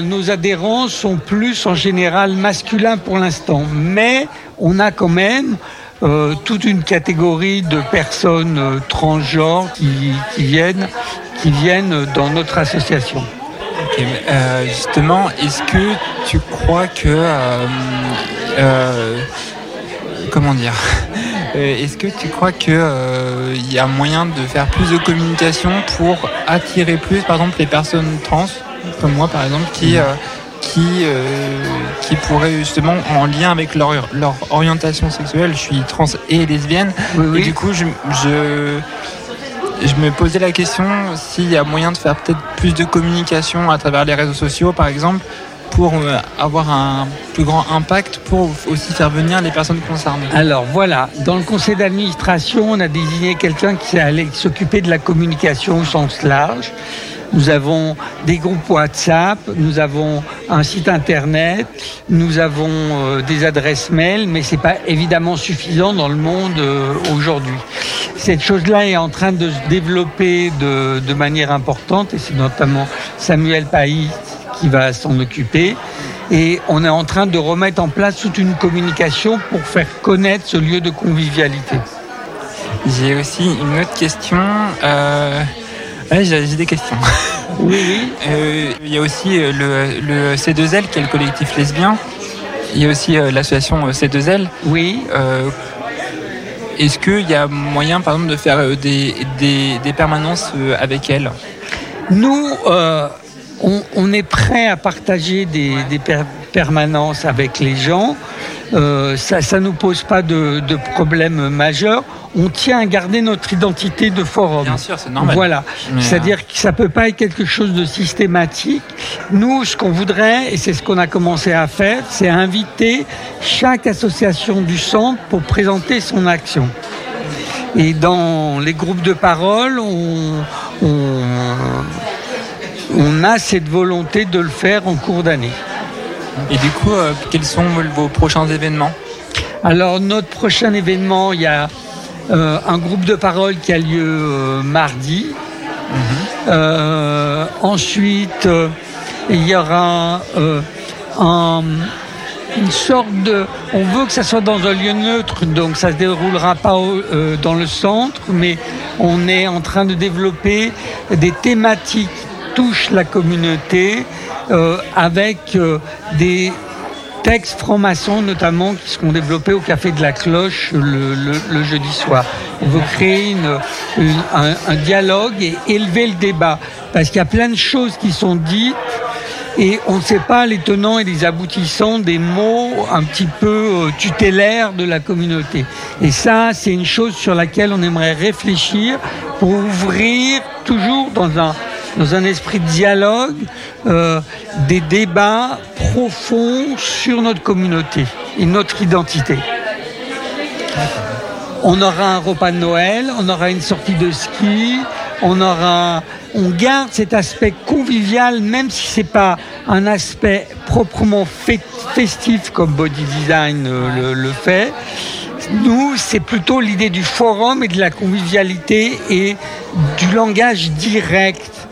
Speaker 10: nos adhérents sont plus en général masculins pour l'instant, mais on a quand même euh, toute une catégorie de personnes euh, transgenres qui, viennent, qui viennent dans notre association.
Speaker 11: Justement, est-ce que tu crois que comment dire? Est-ce que tu crois que euh, y a moyen de faire plus de communication pour attirer plus, par exemple, les personnes trans, comme moi, par exemple, qui euh, qui euh, qui pourraient justement en lien avec leur leur orientation sexuelle. Je suis trans et lesbienne,
Speaker 10: Oui, oui.
Speaker 11: et du coup, je, je je me posais la question s'il y a moyen de faire peut-être plus de communication à travers les réseaux sociaux, par exemple, pour euh, avoir un plus grand impact pour aussi faire venir les personnes concernées.
Speaker 10: Alors voilà, dans le conseil d'administration, on a désigné quelqu'un qui allait s'occuper de la communication au sens large. Nous avons des groupes WhatsApp, nous avons un site internet, nous avons euh, des adresses mail, mais c'est pas évidemment suffisant dans le monde euh, aujourd'hui. Cette chose-là est en train de se développer de, de manière importante et c'est notamment Samuel Païs qui va s'en occuper. Et on est en train de remettre en place toute une communication pour faire connaître ce lieu de convivialité.
Speaker 11: J'ai aussi une autre question. Euh... j'ai des questions.
Speaker 10: Oui, oui.
Speaker 11: Euh, Il y a aussi euh, le, le C2L qui est le collectif lesbien. Il y a aussi l'association euh, C2L.
Speaker 10: Oui.
Speaker 11: Euh, Est-ce qu'il y a moyen, par exemple, de faire des, des, des permanences avec elle?
Speaker 10: Nous, euh, on, on est prêt à partager des, des per- permanences avec les gens. Euh, ça ne nous pose pas de, de problème majeur. On tient à garder notre identité de forum.
Speaker 11: Bien sûr, c'est normal.
Speaker 10: Voilà.
Speaker 11: Mais,
Speaker 10: C'est-à-dire que ça peut pas être quelque chose de systématique. Nous, ce qu'on voudrait, et c'est ce qu'on a commencé à faire, c'est inviter chaque association du centre pour présenter son action. Et dans les groupes de parole, on, on, on a cette volonté de le faire en cours d'année.
Speaker 11: Et du coup, euh, quels sont vos prochains événements?
Speaker 10: Alors, notre prochain événement, il y a euh, un groupe de parole qui a lieu euh, mardi. Euh, ensuite, il y aura un- une sorte de... On veut que ça soit dans un lieu neutre, donc ça ne se déroulera pas dans le centre, mais on est en train de développer des thématiques qui touchent la communauté euh, avec euh, des textes francs-maçons notamment qui seront développés au Café de la Cloche le, jeudi soir. On veut créer un, un dialogue et élever le débat parce qu'il y a plein de choses qui sont dites et on ne sait pas les tenants et les aboutissants des mots un petit peu euh, tutélaires de la communauté. Et ça, c'est une chose sur laquelle on aimerait réfléchir pour ouvrir toujours dans un dans un esprit de dialogue, euh, des débats profonds sur notre communauté et notre identité. On aura un repas de Noël, on aura une sortie de ski, on aura, on garde cet aspect convivial, même si c'est pas un aspect proprement festif comme Body Design euh, le, fait. Nous, c'est plutôt l'idée du forum et de la convivialité et du langage direct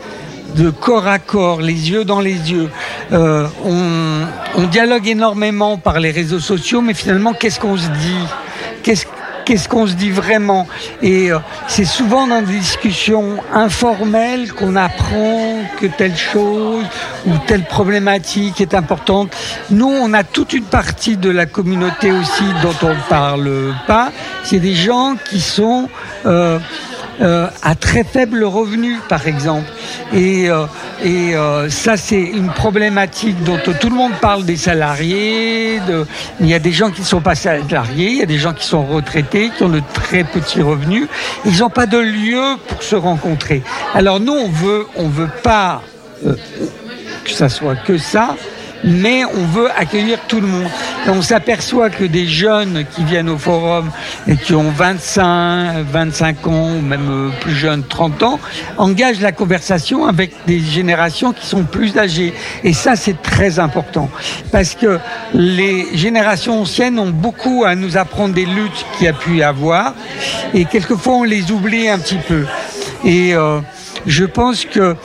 Speaker 10: de corps à corps, les yeux dans les yeux. Euh, on, dialogue énormément par les réseaux sociaux, mais finalement, qu'est-ce qu'on se dit? Qu'est-ce qu'est-ce qu'on se dit vraiment? Et euh, c'est souvent dans des discussions informelles qu'on apprend que telle chose ou telle problématique est importante. Nous, on a toute une partie de la communauté aussi dont on ne parle pas. C'est des gens qui sont... Euh, euh, à très faible revenu, par exemple. Et, euh, et euh, ça, c'est une problématique dont tout le monde parle des salariés. De... Il y a des gens qui ne sont pas salariés, il y a des gens qui sont retraités, qui ont de très petits revenus. Ils n'ont pas de lieu pour se rencontrer. Alors nous, on veut, on veut pas que ça soit que ça mais on veut accueillir tout le monde. on s'aperçoit que des jeunes qui viennent au forum et qui ont 25, 25 ans, ou même euh, plus jeunes, 30 ans, engagent la conversation avec des générations qui sont plus âgées. Et ça, c'est très important. Parce que les générations anciennes ont beaucoup à nous apprendre des luttes qu'il y a pu y avoir. Et quelquefois, on les oublie un petit peu. Et euh, je pense que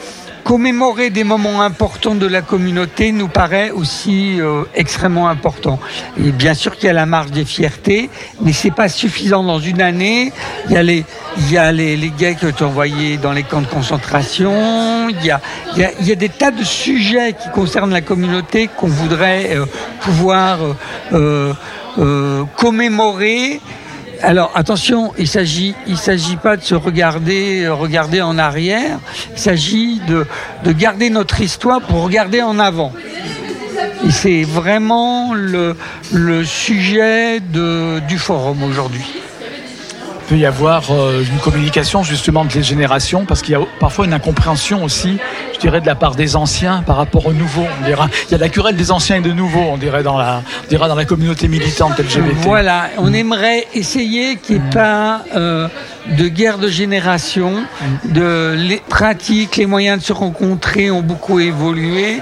Speaker 10: commémorer des moments importants de la communauté nous paraît aussi euh, extrêmement important. Et bien sûr qu'il y a la marge des fiertés, mais c'est pas suffisant dans une année. Il y a les, il y a les, les gays que tu envoyés dans les camps de concentration. Il y a, il y a, il y a des tas de sujets qui concernent la communauté qu'on voudrait euh, pouvoir euh, commémorer alors attention, il s'agit, il s'agit pas de se regarder, regarder en arrière. Il s'agit de, de garder notre histoire pour regarder en avant. C'est vraiment le, sujet du forum aujourd'hui
Speaker 2: peut y avoir euh, une communication justement entre les générations parce qu'il y a parfois une incompréhension aussi, je dirais, de la part des anciens par rapport aux nouveaux. On dira, il y a la querelle des anciens et de nouveaux, on dirait dans la, on dira dans la communauté militante LGBT.
Speaker 10: Voilà, on aimerait essayer qu'il n'y ait pas euh, de guerre de génération, de les pratiques, les moyens de se rencontrer ont beaucoup évolué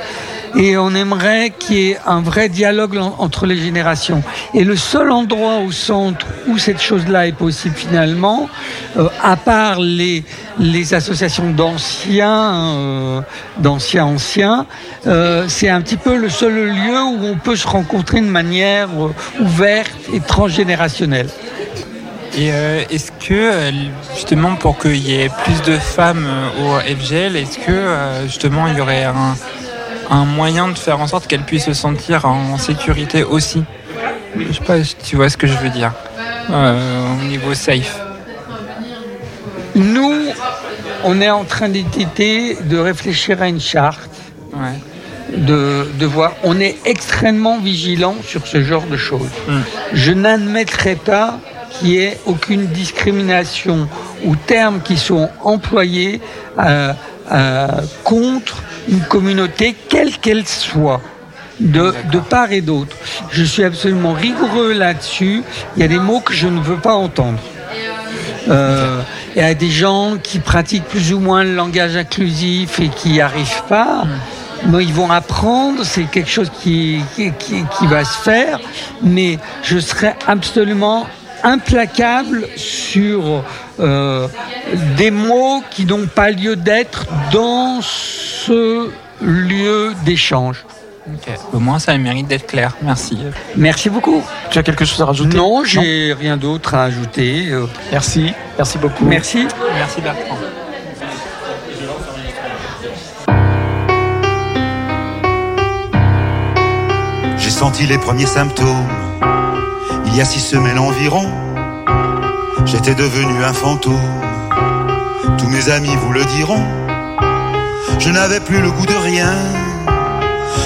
Speaker 10: et on aimerait qu'il y ait un vrai dialogue entre les générations. Et le seul endroit au centre où cette chose-là est possible finalement, euh, à part les, les associations d'anciens, euh, d'anciens anciens, euh, c'est un petit peu le seul lieu où on peut se rencontrer de manière ouverte et transgénérationnelle.
Speaker 11: Et est-ce que justement pour qu'il y ait plus de femmes au FGL, est-ce que justement il y aurait un, un moyen de faire en sorte qu'elle puisse se sentir en sécurité aussi. Je sais pas si tu vois ce que je veux dire. Euh, au niveau safe.
Speaker 10: Nous, on est en train d'éditer, de réfléchir à une charte. De, de, voir. On est extrêmement vigilant sur ce genre de choses. Hmm. Je n'admettrai pas qu'il y ait aucune discrimination ou termes qui sont employés euh, euh, contre une communauté, quelle qu'elle soit. De, de, part et d'autre. Je suis absolument rigoureux là-dessus. Il y a des mots que je ne veux pas entendre. Euh, il y a des gens qui pratiquent plus ou moins le langage inclusif et qui n'y arrivent pas. Mais ils vont apprendre, c'est quelque chose qui, qui, qui, va se faire, mais je serais absolument implacable sur euh, des mots qui n'ont pas lieu d'être dans ce lieu d'échange.
Speaker 11: Au moins, ça mérite d'être clair. Merci.
Speaker 10: Merci beaucoup.
Speaker 2: Tu as quelque chose à rajouter?
Speaker 10: Non, j'ai rien d'autre à ajouter. Euh,
Speaker 2: merci. Merci beaucoup.
Speaker 10: Merci.
Speaker 11: Merci Bertrand.
Speaker 4: J'ai senti les premiers symptômes il y a six semaines environ. J'étais devenu un fantôme. Tous mes amis vous le diront. Je n'avais plus le goût de rien,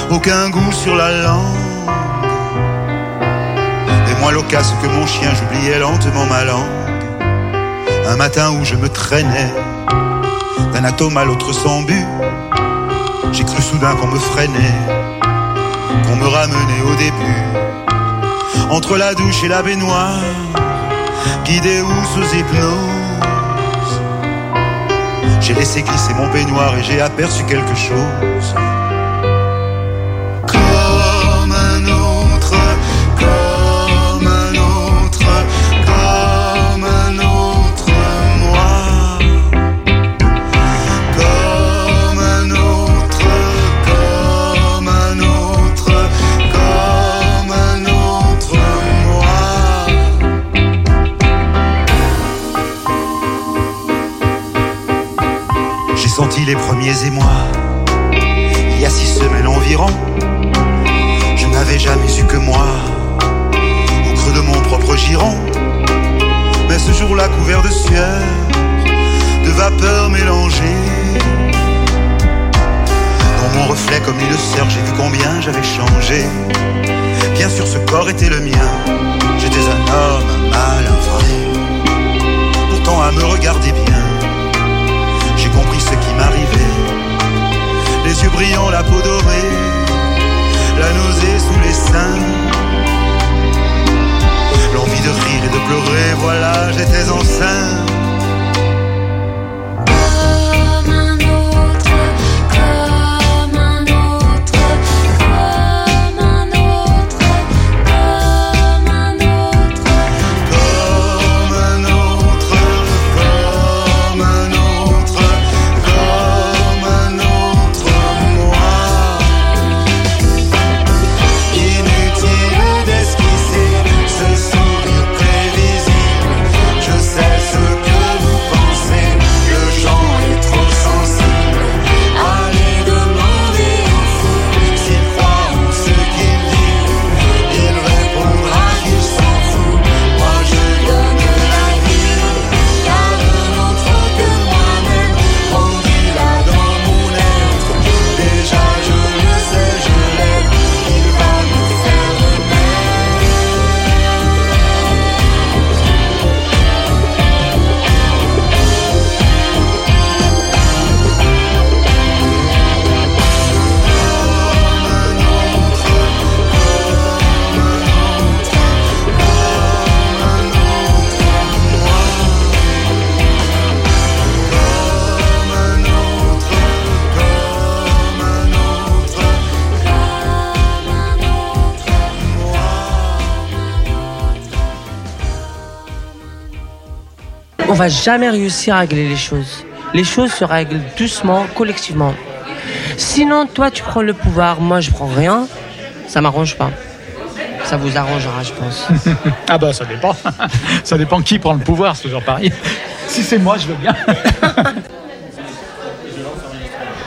Speaker 4: aucun goût sur la langue. Et moi l'occasion que mon chien, j'oubliais lentement ma langue. Un matin où je me traînais d'un atome à l'autre sans but, j'ai cru soudain qu'on me freinait, qu'on me ramenait au début. Entre la douche et la baignoire, guidé ou sous hypnose. J'ai laissé glisser mon peignoir et j'ai aperçu quelque chose. Les premiers émois. Il y a six semaines environ, je n'avais jamais eu que moi, au creux de mon propre giron. Mais ce jour-là, couvert de sueur, de vapeur mélangée, dans mon reflet comme une sœur, j'ai vu combien j'avais changé. Bien sûr, ce corps était le mien. J'étais un homme, un mal, un vrai. Pourtant, à me regarder sous les seins. L'envie de rire et de pleurer, voilà, j'étais enceinte.
Speaker 5: Va jamais réussir à régler les choses. Les choses se règlent doucement, collectivement. Sinon, toi, tu prends le pouvoir, moi, je prends rien. Ça m'arrange pas. Ça vous arrangera, je pense.
Speaker 2: ah bah ça dépend. ça dépend qui prend le pouvoir, c'est toujours pareil. Si c'est moi, je veux bien.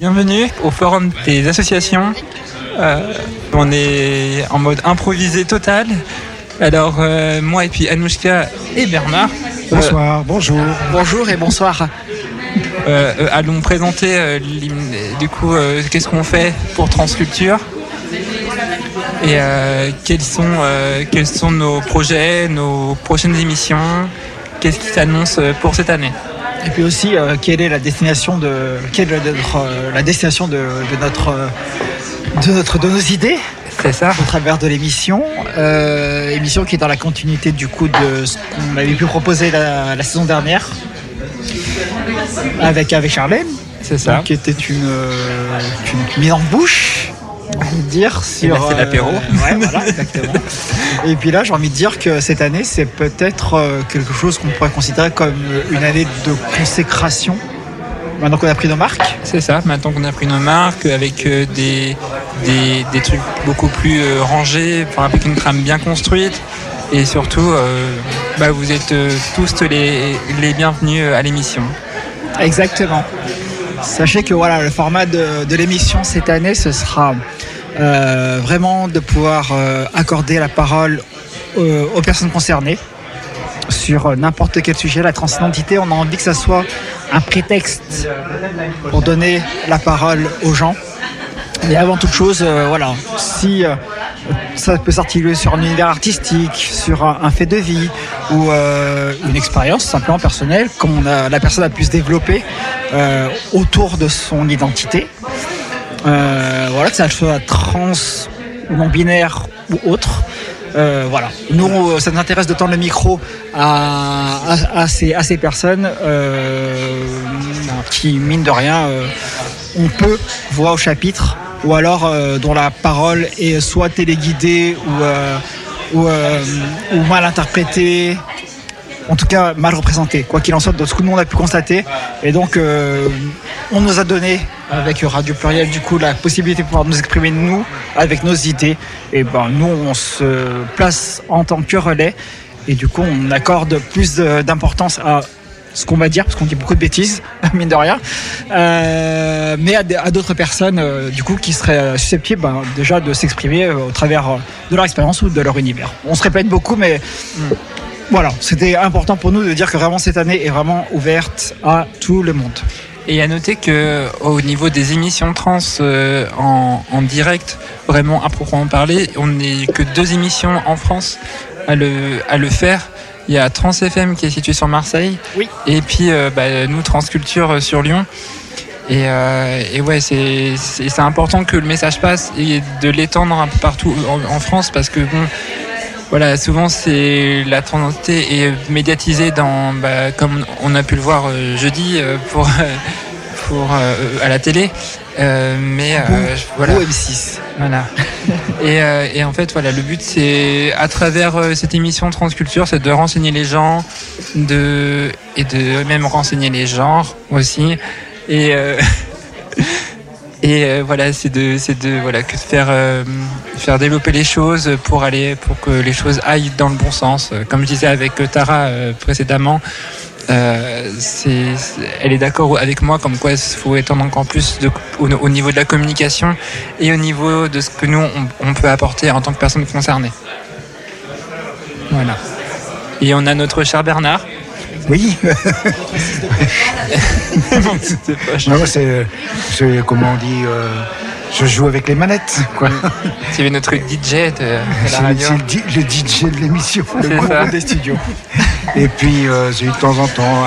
Speaker 11: Bienvenue au forum des associations. Euh, on est en mode improvisé total. Alors euh, moi et puis Anouchka et Bernard. Euh,
Speaker 12: Bonsoir, bonjour. Bonjour et bonsoir.
Speaker 11: euh, euh, allons présenter euh, l'hymne- du coup euh, qu'est-ce qu'on fait pour Transculture? Et euh, quels sont euh, quels sont nos projets, nos prochaines émissions, qu'est-ce qui s'annonce euh, pour cette année?
Speaker 12: Et puis aussi, euh, quelle est la destination de, quelle est notre, euh, la destination de, de notre, euh, de notre, de nos idées?
Speaker 11: C'est ça.
Speaker 12: Au travers de l'émission, euh, émission qui est dans la continuité du coup de ce qu'on avait pu proposer la, la saison dernière avec avec Charlène.
Speaker 11: C'est ça.
Speaker 12: Qui était une, euh, une mise en bouche. envie de dire sur
Speaker 11: ben, c'est l'apéro.
Speaker 12: ouais, voilà, exactement. Et puis là, j'ai envie de dire que cette année, c'est peut-être euh, quelque chose qu'on pourrait considérer comme une année de consécration. Maintenant qu'on a pris nos marques.
Speaker 11: C'est ça, maintenant qu'on a pris nos marques, avec euh, des, des, des trucs beaucoup plus euh, rangés, avec une trame bien construite. Et surtout, euh, bah, vous êtes euh, tous les, les bienvenus à l'émission.
Speaker 12: Exactement. Sachez que voilà, le format de, l'émission cette année, ce sera vraiment de pouvoir accorder la parole aux personnes concernées sur n'importe quel sujet. La transidentité, on a envie que ça soit un prétexte pour donner la parole aux gens. Et avant toute chose, euh, voilà, si euh, ça peut s'articuler sur un univers artistique, sur un, fait de vie ou euh, une expérience simplement personnelle, comme la personne a pu se développer autour de son identité. Voilà, que ça soit trans ou non binaire ou autre. Voilà. Nous, ça nous intéresse de tendre le micro à, ces, personnes qui, mine de rien, on peut voir au chapitre ou alors euh, dont la parole est soit téléguidée ou, euh, euh, ou mal interprétée, en tout cas mal représentée, quoi qu'il en soit, de ce que nous on a pu constater. Et donc, on nous a donné, avec Radio Pluriel, du coup, la possibilité de pouvoir nous exprimer, nous, avec nos idées. Et ben, nous, on se place en tant que relais. Et du coup, on accorde plus d'importance à ce qu'on va dire, parce qu'on dit beaucoup de bêtises, mine de rien, euh, mais à, d'autres personnes, euh, du coup, qui seraient susceptibles ben, déjà de s'exprimer au travers de leur expérience ou de leur univers. On se répète beaucoup, mais voilà, c'était important pour nous de dire que vraiment cette année est vraiment ouverte à tout le monde.
Speaker 11: Et à noter que au niveau des émissions trans en, en, direct, vraiment à proprement parler, on n'est que deux émissions en France à le, à le faire. Il y a Trans FM qui est situé sur Marseille.
Speaker 12: Oui.
Speaker 11: Et puis euh, bah, nous, Transculture euh, sur Lyon. Et, euh, et ouais, c'est important que le message passe et de l'étendre un peu partout en, France parce que bon, voilà, souvent c'est la transidentité est médiatisée dans, bah, comme on a pu le voir jeudi pour pour à la télé. Euh, mais euh, voilà.
Speaker 12: M6.
Speaker 11: Voilà. et, euh, et, en fait, voilà, le but, c'est à travers cette émission Transculture, c'est de renseigner les gens, de et de même renseigner les genres aussi. Et et voilà, c'est de c'est de voilà que de faire faire développer les choses pour aller pour que les choses aillent dans le bon sens. Comme je disais avec Tara précédemment. Euh, elle est d'accord avec moi comme quoi il faut étendre encore plus au, niveau de la communication et au niveau de ce que nous on, peut apporter en tant que personne concernée. Voilà. Et on a notre cher Bernard.
Speaker 13: Oui. c'est, comment on dit. Euh, je joue avec les manettes, quoi.
Speaker 11: C'est notre DJ de, la radio.
Speaker 13: C'est le, DJ de l'émission,
Speaker 12: le groupe des studios.
Speaker 13: Et puis, euh, j'ai eu de temps en temps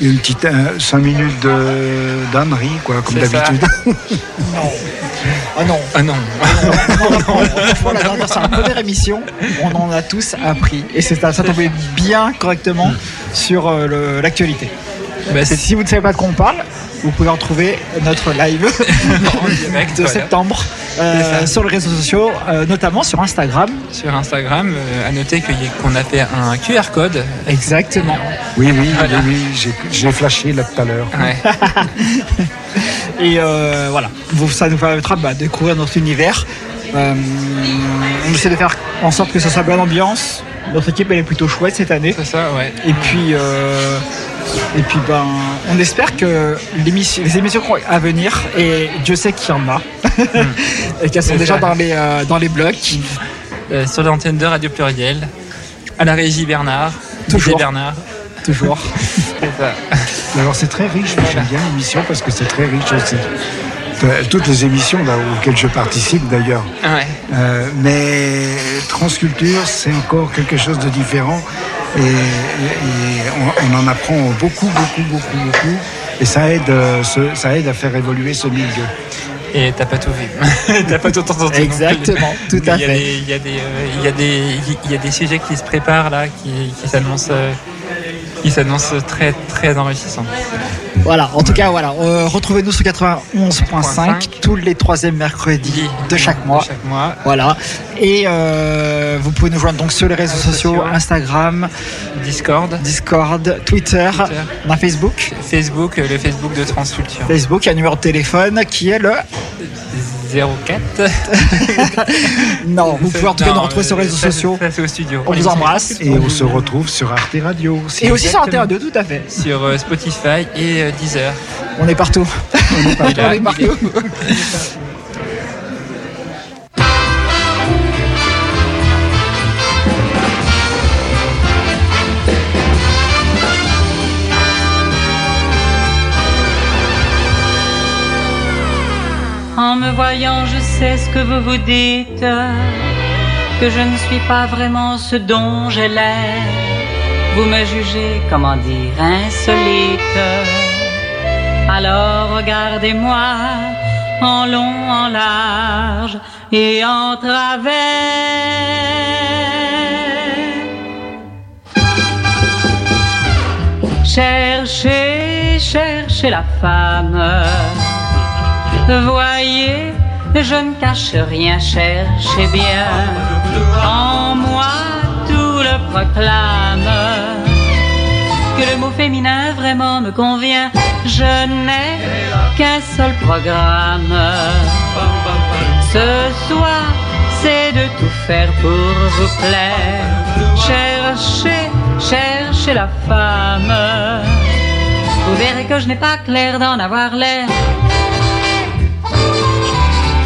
Speaker 13: une petite 5 minutes de d'ânerie, quoi, comme d'habitude.
Speaker 12: non. Ah non.
Speaker 11: Ah non.
Speaker 12: Franchement, la dernière, c'est la première émission. On en a tous appris. Et ça tombait bien correctement sur euh, l'actualité. Bah, si vous ne savez pas de quoi on parle, vous pouvez retrouver notre live de septembre euh, sur les réseaux sociaux, euh, notamment sur Instagram.
Speaker 11: Sur Instagram, euh, à noter qu'on a fait un QR code.
Speaker 12: Exactement.
Speaker 13: Oui, oui, oui, j'ai flashé là tout à l'heure.
Speaker 12: Et voilà, ça nous permettra bah, de découvrir notre univers. On essaie de faire en sorte que ce soit bonne ambiance. Notre équipe elle est plutôt chouette cette année.
Speaker 11: C'est ça, ouais.
Speaker 12: Et puis et puis ben, on espère que les émissions à venir, et Dieu sait qu'il y en a, et qu'elles sont déjà dans les, euh, dans les blocs.
Speaker 11: Euh, sur l'antenne de Radio Pluriel, à la régie Bernard,
Speaker 12: toujours
Speaker 11: Bernard.
Speaker 12: Toujours.
Speaker 13: Alors c'est très riche, j'aime bien l'émission parce que c'est très riche aussi toutes les émissions auxquelles je participe d'ailleurs.
Speaker 11: Euh,
Speaker 13: mais Transculture, c'est encore quelque chose de différent et, on, en apprend beaucoup, beaucoup, beaucoup, beaucoup. Et ça aide, euh, ça aide à faire évoluer ce milieu.
Speaker 11: Et t'as pas tout vu. t'as pas tout entendu.
Speaker 12: Exactement, tout à fait.
Speaker 11: Il y, a des, sujets qui se préparent là, qui, qui s'annoncent euh, très très enrichissant.
Speaker 12: Voilà, en tout cas, voilà. Euh, retrouvez-nous sur 91.5 tous les troisièmes mercredis de chaque mois.
Speaker 11: chaque mois.
Speaker 12: Voilà. Et euh, vous pouvez nous joindre donc sur les réseaux sociaux, Instagram,
Speaker 11: Discord,
Speaker 12: Discord, Twitter, Twitter. Facebook.
Speaker 11: Facebook, le Facebook de Transculture.
Speaker 12: Facebook, il y a un numéro de téléphone qui est le
Speaker 11: 04.
Speaker 12: non, vous pouvez en tout cas nous retrouver sur les réseaux sociaux.
Speaker 11: au studio.
Speaker 12: On vous embrasse.
Speaker 13: Et on se retrouve sur Arte Radio.
Speaker 12: Et aussi sur Arte Radio, tout à fait.
Speaker 11: Sur euh, Spotify et euh, Deezer.
Speaker 12: On est partout.
Speaker 13: On est partout. on est partout.
Speaker 14: voyant, je sais ce que vous vous dites, que je ne suis pas vraiment ce dont j'ai l'air. Vous me jugez, comment dire, insolite. Alors regardez-moi en long, en large et en travers. Cherchez, cherchez la femme Voyez, je ne cache rien, cherchez bien. En moi, tout le proclame. Que le mot féminin vraiment me convient. Je n'ai qu'un seul programme. Ce soir, c'est de tout faire pour vous plaire. Cherchez, cherchez la femme Vous verrez que je n'ai pas clair d'en avoir l'air.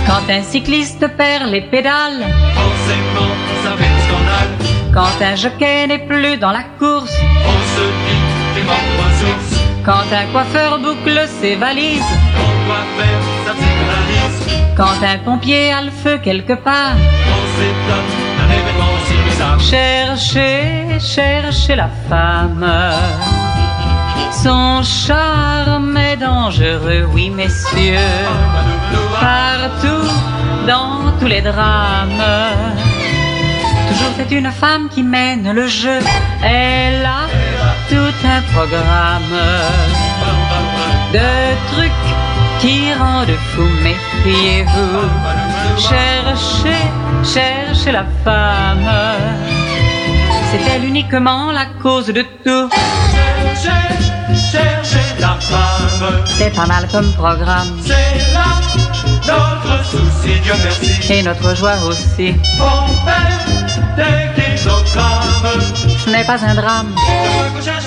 Speaker 14: Quand un cycliste perd les pédales,
Speaker 15: forcément ça fait un scandale.
Speaker 14: quand un jockey n'est plus dans la course,
Speaker 15: On se dit des membres sources.
Speaker 14: quand un coiffeur boucle ses valises,
Speaker 15: doit faire sa psychanalyse.
Speaker 14: quand un pompier a le feu quelque part.
Speaker 15: On s'étonne d'un événement si bizarre.
Speaker 14: Cherchez, cherchez la femme. Son charme est dangereux, oui messieurs. Partout, dans tous les drames. Toujours c'est une femme qui mène le jeu. Elle a tout un programme de trucs qui rendent fou. Méfiez-vous. Cherchez, cherchez la femme. C'est elle uniquement la cause de tout.
Speaker 15: Cherchez, cherchez la femme.
Speaker 14: C'est pas mal comme programme.
Speaker 15: C'est là notre souci, Dieu merci.
Speaker 14: Et notre joie aussi.
Speaker 15: On fait des kilogrammes.
Speaker 14: Ce n'est pas un drame.
Speaker 15: Cherche.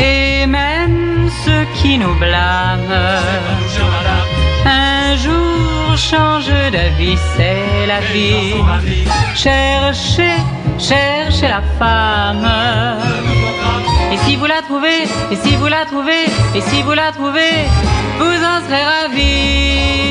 Speaker 14: Et même ceux qui nous blâment. Un jour change d'avis, c'est la vie. Cherchez, cherchez la femme. Et si vous la trouvez, et si vous la trouvez, et si vous la trouvez, vous en serez ravis.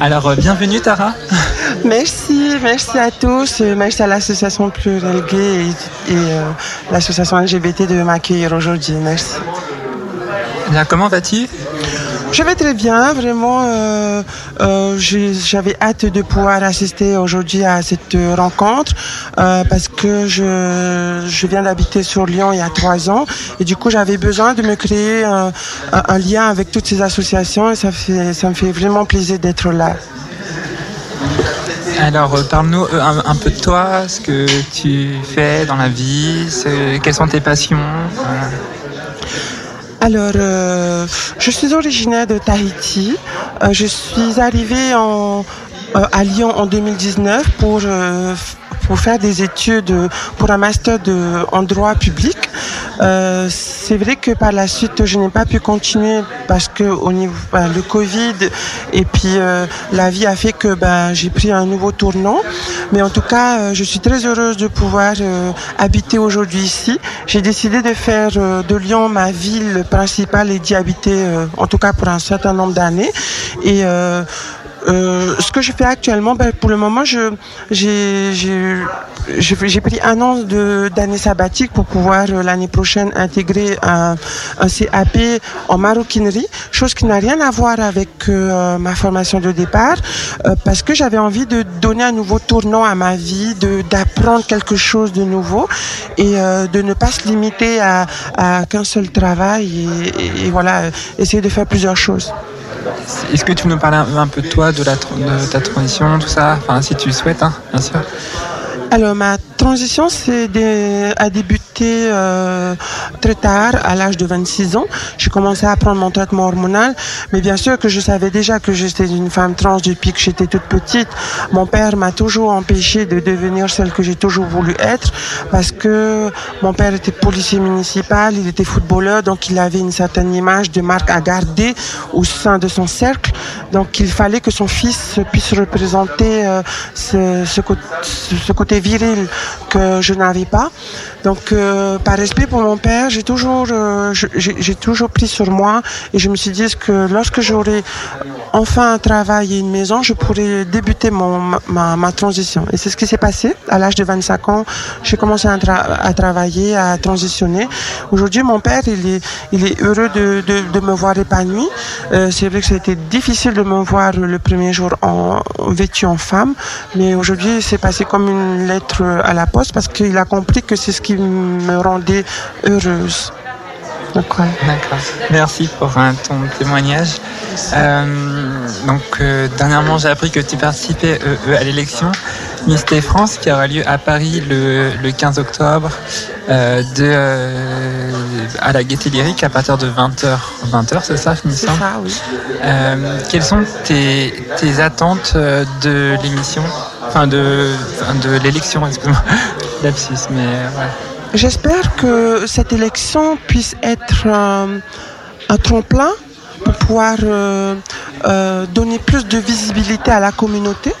Speaker 11: Alors, euh, bienvenue Tara.
Speaker 16: Merci, merci à tous, euh, merci à l'association Pluriel Gay et, et, euh, l'association LGBT de m'accueillir aujourd'hui. Merci.
Speaker 11: Bien, comment vas-tu?
Speaker 16: Je vais très bien, vraiment. euh, euh, J'avais hâte de pouvoir assister aujourd'hui à cette rencontre euh, parce que je, je viens d'habiter sur Lyon il y a trois ans et du coup j'avais besoin de me créer un, lien avec toutes ces associations et ça, fait, ça me fait vraiment plaisir d'être là.
Speaker 11: Alors, parle-nous un, un peu de toi, ce que tu fais dans la vie, ce- quelles sont tes passions.
Speaker 16: Alors, euh, je suis originaire de Tahiti. Euh, je suis arrivée en, à Lyon en 2019 pour, euh, pour faire des études pour un master en droit public. Euh, c'est vrai que par la suite, je n'ai pas pu continuer parce que au niveau ben, le Covid et puis euh, la vie a fait que ben, j'ai pris un nouveau tournant. Mais en tout cas, euh, je suis très heureuse de pouvoir euh, habiter aujourd'hui ici. J'ai décidé de faire euh, de Lyon ma ville principale et d'y habiter, euh, en tout cas pour un certain nombre d'années. Et euh, ce que je fais actuellement, ben, pour le moment, je j'ai pris un an de d'année sabbatique pour pouvoir euh, l'année prochaine intégrer un, un CAP en maroquinerie, chose qui n'a rien à voir avec euh, ma formation de départ, euh, parce que j'avais envie de donner un nouveau tournant à ma vie, d'apprendre quelque chose de nouveau et de ne pas se limiter à, à qu'un seul travail et, et- et voilà essayer de faire plusieurs choses.
Speaker 11: Est-ce que tu peux nous parler un, peu de toi, de, la, de ta transition, tout ça? Enfin, si tu le souhaites, hein, bien sûr.
Speaker 16: Alors ma transition c'est dé- a débuté euh, très tard, à l'âge de 26 ans. J'ai commencé à prendre mon traitement hormonal, mais bien sûr que je savais déjà que j'étais une femme trans depuis que j'étais toute petite. Mon père m'a toujours empêché de devenir celle que j'ai toujours voulu être, parce que mon père était policier municipal, il était footballeur, donc il avait une certaine image de marque à garder au sein de son cercle. Donc il fallait que son fils puisse représenter euh, ce côté viril que je n'avais pas. Donc euh, par respect pour mon père, j'ai toujours, euh, toujours pris sur moi et je me suis dit que lorsque j'aurai enfin un travail et une maison, je pourrais débuter mon, ma- transition? Et c'est ce qui s'est passé. À l'âge de 25 ans, j'ai commencé à, tra- à travailler, à transitionner. Aujourd'hui, mon père, il est, il est heureux de, de, me voir épanouie. Euh, c'est vrai que ça a été difficile de me voir le premier jour en vêtue en femme, mais aujourd'hui, c'est passé comme une lettre à la poste parce qu'il a compris que c'est ce qui me rendait heureuse. Donc.
Speaker 11: D'accord. Merci pour euh, ton témoignage. Euh, donc, euh, dernièrement, j'ai appris que tu participais euh, à l'élection. Mysté France qui aura lieu à Paris le, le 15 octobre de, à la Gaîté Lyrique à partir de 20h. 20h, c'est ça,
Speaker 16: C'est ça, oui.
Speaker 11: Quelles sont tes, tes attentes de l'émission? Enfin, de, de l'élection, excuse-moi. Lapsus, mais ouais.
Speaker 16: J'espère que cette élection puisse être un, un tremplin pour pouvoir euh, euh, donner plus de visibilité à la communauté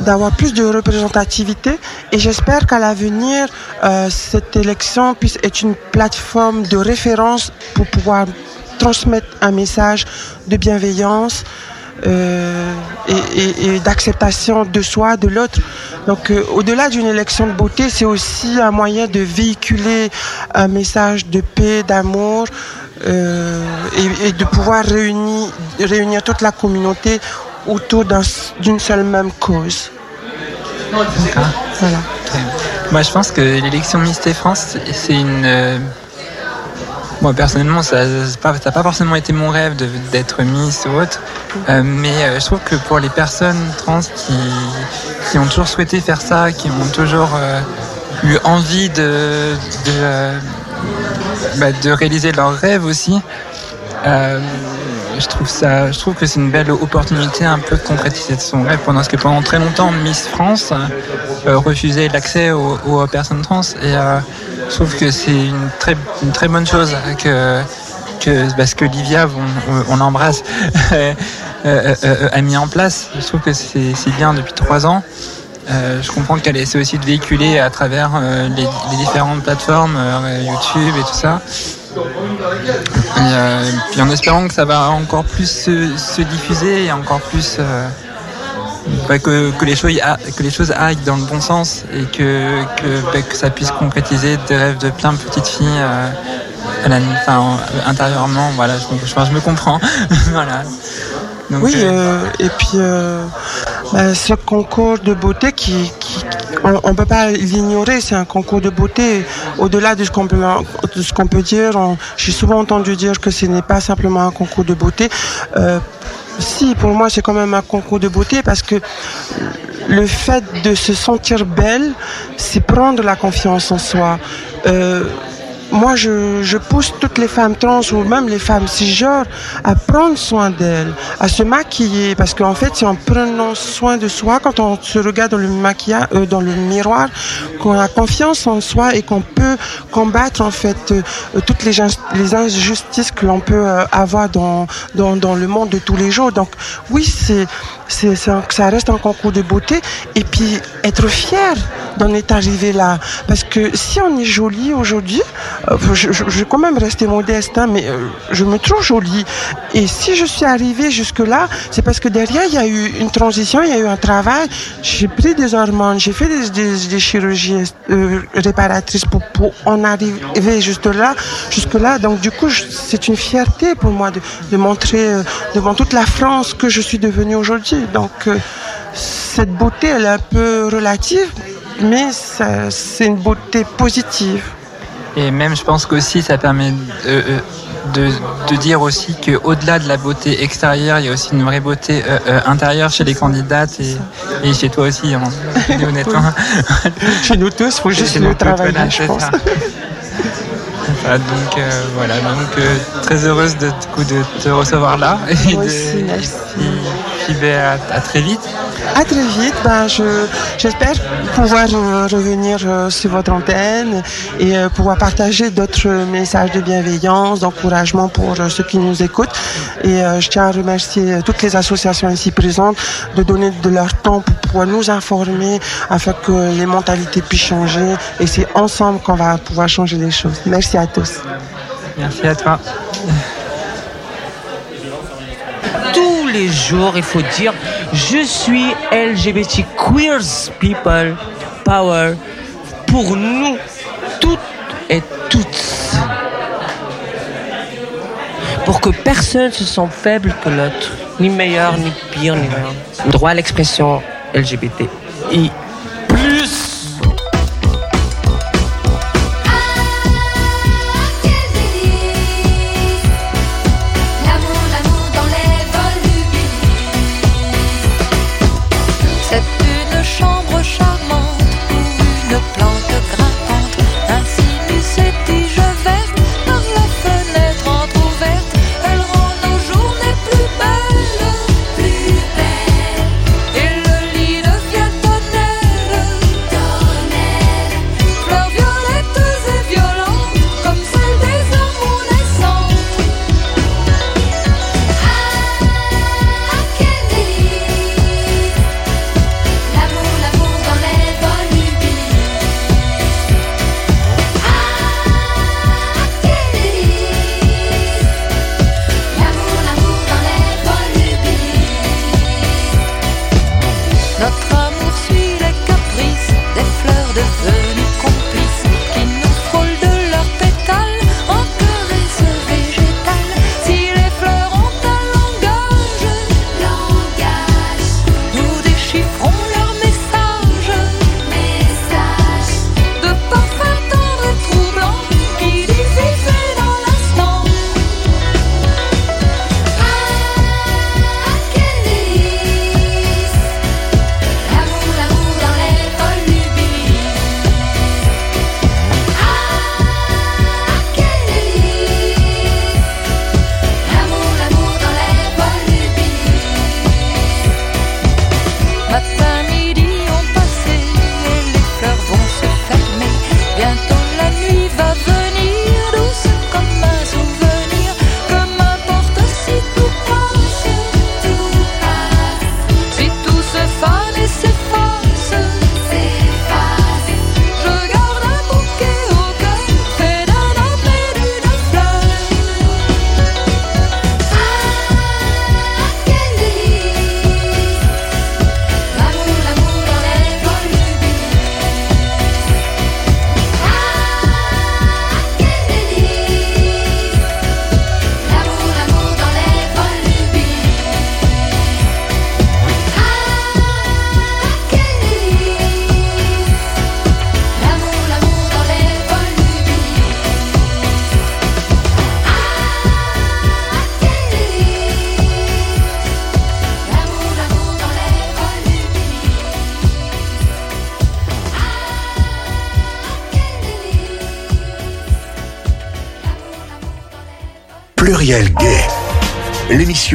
Speaker 16: d'avoir plus de représentativité et j'espère qu'à l'avenir euh, cette élection puisse être une plateforme de référence pour pouvoir transmettre un message de bienveillance euh, et, et- et d'acceptation de soi, de l'autre. Donc euh, au-delà d'une élection de beauté, c'est aussi un moyen de véhiculer un message de paix, d'amour euh, et, et de pouvoir réunir, réunir toute la communauté autour d'un- d'une seule même cause. Voilà.
Speaker 11: Moi, je pense que l'élection Miss France, c'est une. Moi, personnellement, ça n'a pas, forcément été mon rêve d'être Miss ou autre. Euh, mais euh, je trouve que pour les personnes trans qui, qui ont toujours souhaité faire ça, qui ont toujours euh, eu envie de, de, euh, bah, de réaliser leurs rêves aussi, je trouve ça, je trouve que c'est une belle opportunité un peu de concrétiser son rêve pendant que pendant très longtemps Miss France euh, refusait l'accès aux, personnes trans et euh, je trouve que c'est une très bonne chose que parce que Livia on, l'embrasse euh, a mis en place. Je trouve que c'est bien depuis trois ans. Je comprends qu'elle essaie aussi de véhiculer à travers les, différentes plateformes, YouTube et tout ça. Et, euh, puis en espérant que ça va encore plus se, se diffuser et encore plus euh, bah, que, que, les choses, que les choses aillent dans le bon sens et que, que, bah, que ça puisse concrétiser des rêves de plein de petites filles euh, à la- enfin, intérieurement. Voilà, je, je, je me comprends. voilà. Donc,
Speaker 16: oui,
Speaker 11: euh,
Speaker 16: et puis bah, ce concours de beauté qui- on ne peut pas l'ignorer, c'est un concours de beauté. Au-delà de ce qu'on peut, dire, on- j'ai souvent entendu dire que ce n'est pas simplement un concours de beauté. Euh, si, pour moi, c'est quand même un concours de beauté parce que le fait de se sentir belle, c'est prendre la confiance en soi. Euh, moi, je, je pousse toutes les femmes trans ou même les femmes cisgenres à prendre soin d'elles, à se maquiller, parce qu'en fait, c'est en prenant soin de soi, quand on se regarde dans le maquillage, euh, dans le miroir, qu'on a confiance en soi et qu'on peut combattre en fait euh, toutes les, les injustices que l'on peut euh, avoir dans, dans, dans le monde de tous les jours. Donc, oui, c'est c'est un- ça reste un concours de beauté. Et puis être fier d'en être arrivé là. Parce que si on est jolie aujourd'hui euh, je, vais quand même rester modeste hein, mais euh, je me trouve jolie. Et si je suis arrivée jusque là c'est parce que derrière il y a eu une transition il y a eu un travail. J'ai pris des hormones j'ai fait des, des, chirurgies euh, réparatrices pour, pour en arriver juste là jusque là donc du coup c'est une fierté pour moi de, de montrer devant toute la France que je suis devenue aujourd'hui donc euh, cette beauté elle est un peu relative mais c'est une beauté positive
Speaker 11: Et même, je pense qu'aussi, ça permet de, euh, de, de dire aussi qu'au-delà de la beauté extérieure, il y a aussi une vraie beauté euh, euh, intérieure chez les candidates et, et chez toi aussi, hein, honnêtement.
Speaker 16: Chez nous tous, il faut juste le travailler,
Speaker 11: voilà,
Speaker 16: je pense.
Speaker 11: ça. Ah, donc euh, voilà, donc euh, très heureuse de, te recevoir là. Et,
Speaker 16: Moi
Speaker 11: de-
Speaker 16: aussi, merci.
Speaker 11: Puis, ben, à, à très vite.
Speaker 16: À très vite. Ben, je, j'espère pouvoir euh, revenir euh, sur votre antenne et euh, pouvoir partager d'autres messages de bienveillance, d'encouragement pour ceux qui nous écoutent. Et je tiens à remercier toutes les associations ici présentes de donner de leur temps pour pouvoir nous informer afin que les mentalités puissent changer. Et c'est ensemble qu'on va pouvoir changer les choses. Merci à tous.
Speaker 11: Merci à toi.
Speaker 17: tous les jours, il faut dire, je suis LGBT Queers People Power pour nous toutes et toutes. Pour que personne ne se sente faible que l'autre, ni meilleur, ni pire, ni rien. Droit à l'expression LGBT.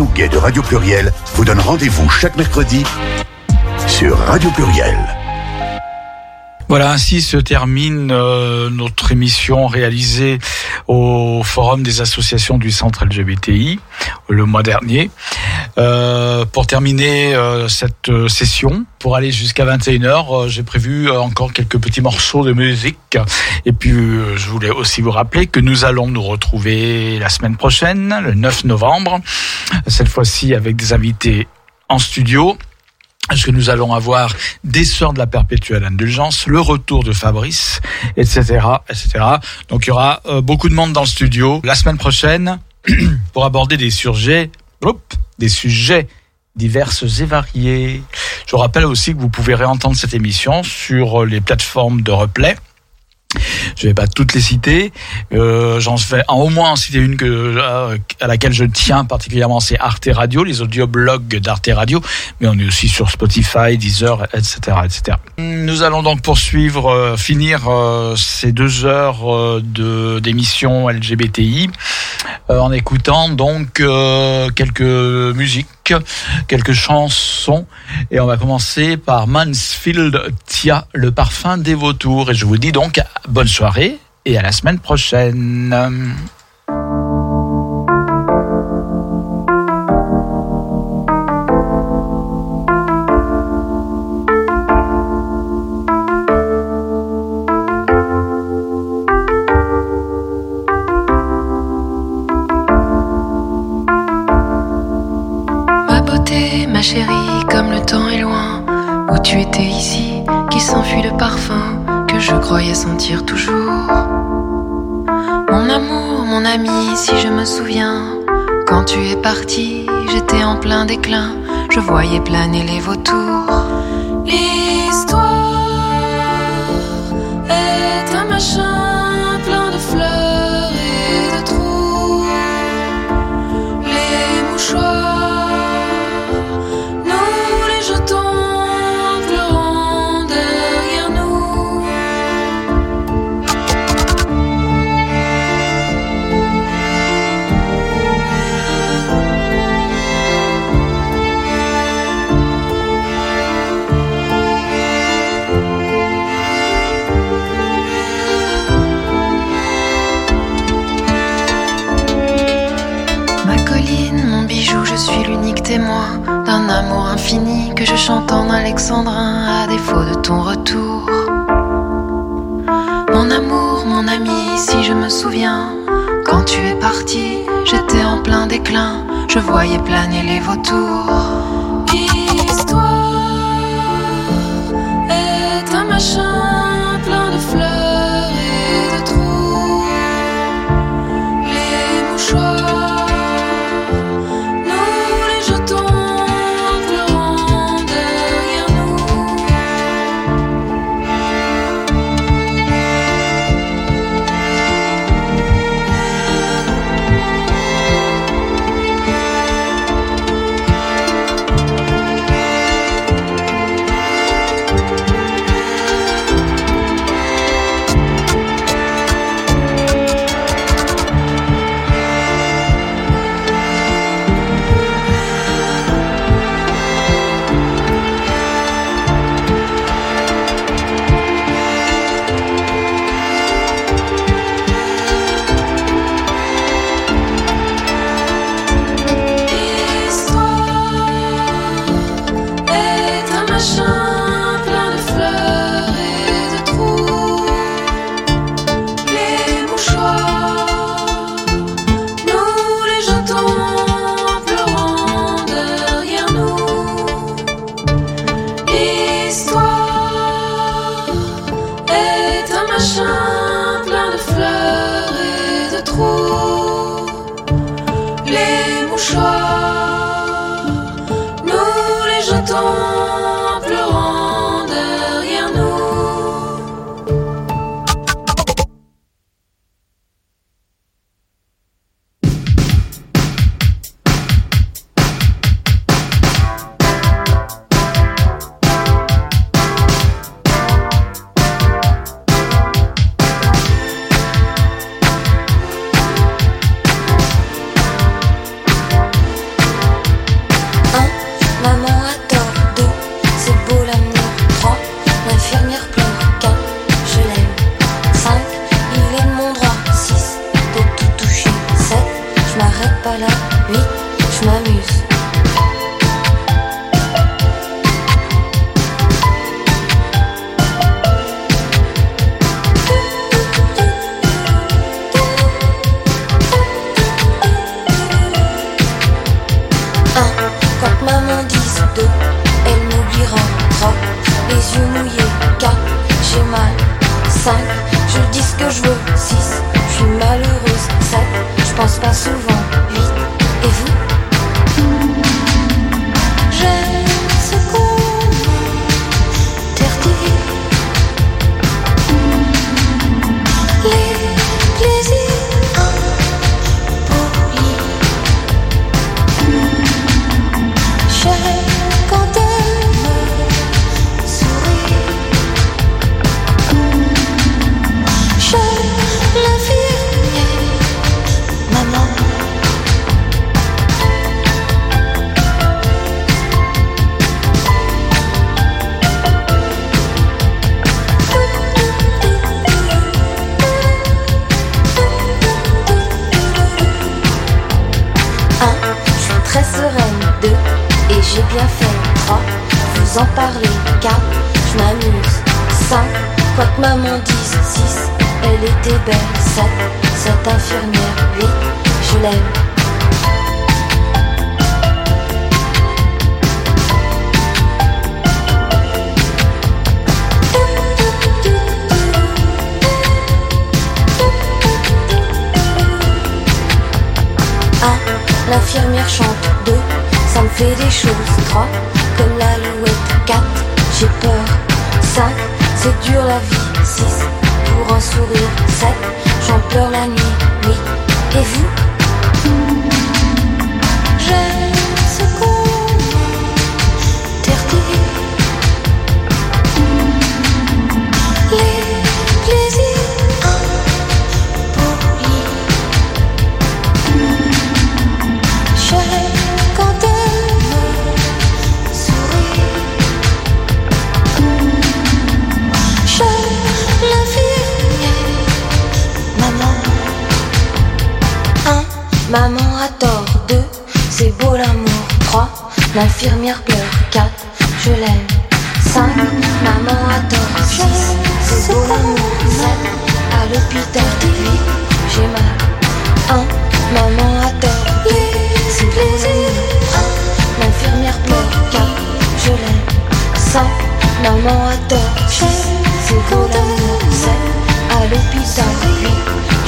Speaker 1: Gay de Radio Pluriel vous donne rendez-vous chaque mercredi sur Radio Pluriel.
Speaker 2: Voilà, ainsi se termine euh, notre émission réalisée au Forum des associations du Centre LGBTI le mois dernier. Euh, pour terminer euh, cette euh, session, pour aller jusqu'à 21h, euh, j'ai prévu euh, encore quelques petits morceaux de musique. Et puis, je voulais aussi vous rappeler que nous allons nous retrouver la semaine prochaine, le 9 novembre, cette fois-ci avec des invités en studio. Parce que nous allons avoir des sœurs de la perpétuelle indulgence, le retour de Fabrice, etc., etc. Donc il y aura euh, beaucoup de monde dans le studio la semaine prochaine pour aborder des sujets, des sujets divers et variés. Je vous rappelle aussi que vous pouvez réentendre cette émission sur les plateformes de replay. Je vais pas toutes les citer. Euh, J'en vais en au moins en citer une euh, à laquelle je tiens particulièrement, c'est Arte Radio, les audioblogs d'Arte Radio. Mais on est aussi sur Spotify, Deezer, etc., etc. Nous allons donc poursuivre, euh, finir ces deux heures de d'émission LGBTI en écoutant donc quelques musiques, quelques chansons. Et on va commencer par Mansfield Tia, le parfum des vautours. Et je vous dis donc bonne soirée et à la semaine prochaine.
Speaker 18: Ma chérie, comme le temps est loin, où tu étais ici, qui s'enfuit le parfum que je croyais sentir toujours. Mon amour, mon ami, si je me souviens, quand tu es parti, j'étais en plein déclin, je voyais planer les vautours.
Speaker 19: que je chante en alexandrin à défaut de ton retour. Mon amour, mon ami, si je me souviens, quand tu es parti, j'étais en plein déclin, je voyais planer les vautours. L'histoire est un machin. L'infirmière pleure. 4. Je l'aime. 5. Maman adore. 6. C'est beau l'amour. 7. À l'hôpital. 8. J'ai mal. 1. Maman adore. C'est beau l'amour. L'infirmière pleure. 4. Je l'aime. 5. Maman adore. 6. C'est beau l'amour. 7. À l'hôpital. 8.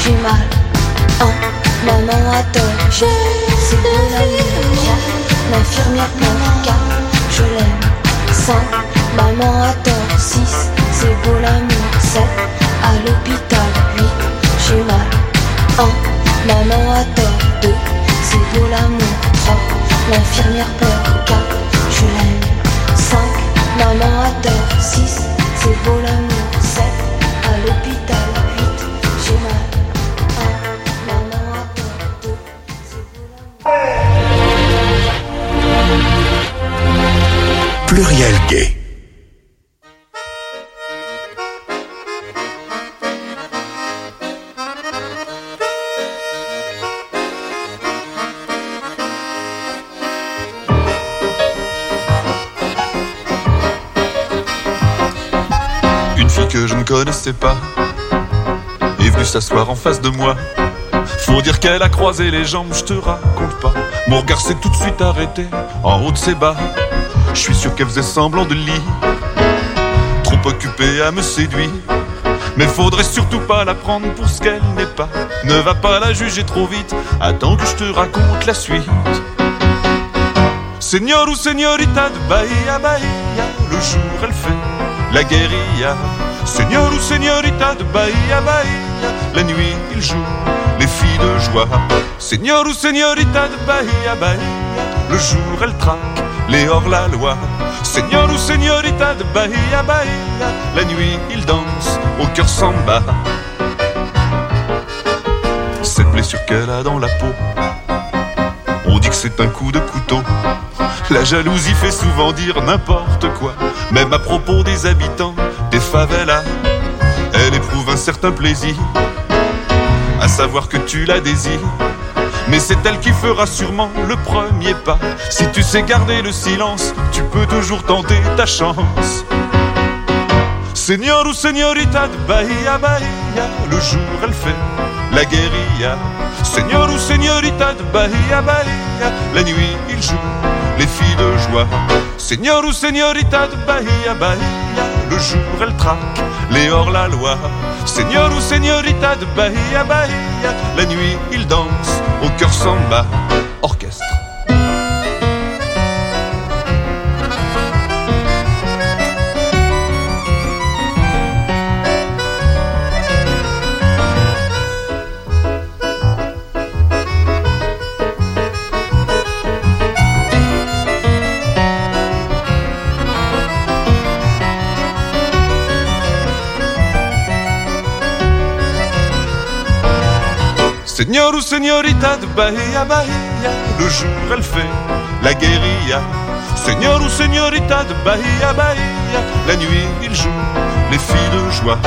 Speaker 19: J'ai mal. 1. Maman adore. C'est beau l'amour. 3, l'infirmière pleure. 4, je l'aime. 5, maman adore 6, c'est beau l'amour. 7, à l'hôpital. 8, j'ai mal. 1, maman adore 2, c'est beau l'amour. 3, l'infirmière pleure 4, je l'aime. 5, maman adore 6, c'est beau l'amour. 7, à l'hôpital
Speaker 1: Pluriel gay.
Speaker 4: Une fille que je ne connaissais pas est venue s'asseoir en face de moi. Faut dire qu'elle a croisé les jambes, je te raconte pas. Mon regard s'est tout de suite arrêté en haut de ses bas. Je suis sûr qu'elle faisait semblant de lit, trop occupée à me séduire. Mais faudrait surtout pas la prendre pour ce qu'elle n'est pas. Ne va pas la juger trop vite, attends que je te raconte la suite. Seigneur ou señorita de Bahia, Bahia, le jour elle fait la guérilla. Seigneur ou señorita de Bahia, Bahia, la nuit il joue les filles de joie. Seigneur ou señorita de Bahia, Bahia, le jour elle traque les hors-la-loi. Seigneur ou señorita de Bahia, Bahia, la nuit il danse au cœur samba. Cette blessure qu'elle a dans la peau, on dit que c'est un coup de couteau. La jalousie fait souvent dire n'importe quoi, même à propos des habitants des favelas. Elle éprouve un certain plaisir à savoir que tu la désires. Mais c'est elle qui fera sûrement le premier pas. Si tu sais garder le silence, tu peux toujours tenter ta chance. Seigneur ou señorita de Bahia, Bahia, le jour elle fait la guérilla. Seigneur ou señorita de Bahia, Bahia, la nuit il joue les filles de joie. Seigneur ou señorita de Bahia, Bahia, le jour elle traque les hors-la-loi. Seigneur ou señorita de Bahia, Bahia, la nuit il danse au cœur samba. Orchestre. Seigneur ou señorita de Bahia, Bahia, le jour elle fait la guérilla. Seigneur ou señorita de Bahia, Bahia, la nuit il joue les filles de joie.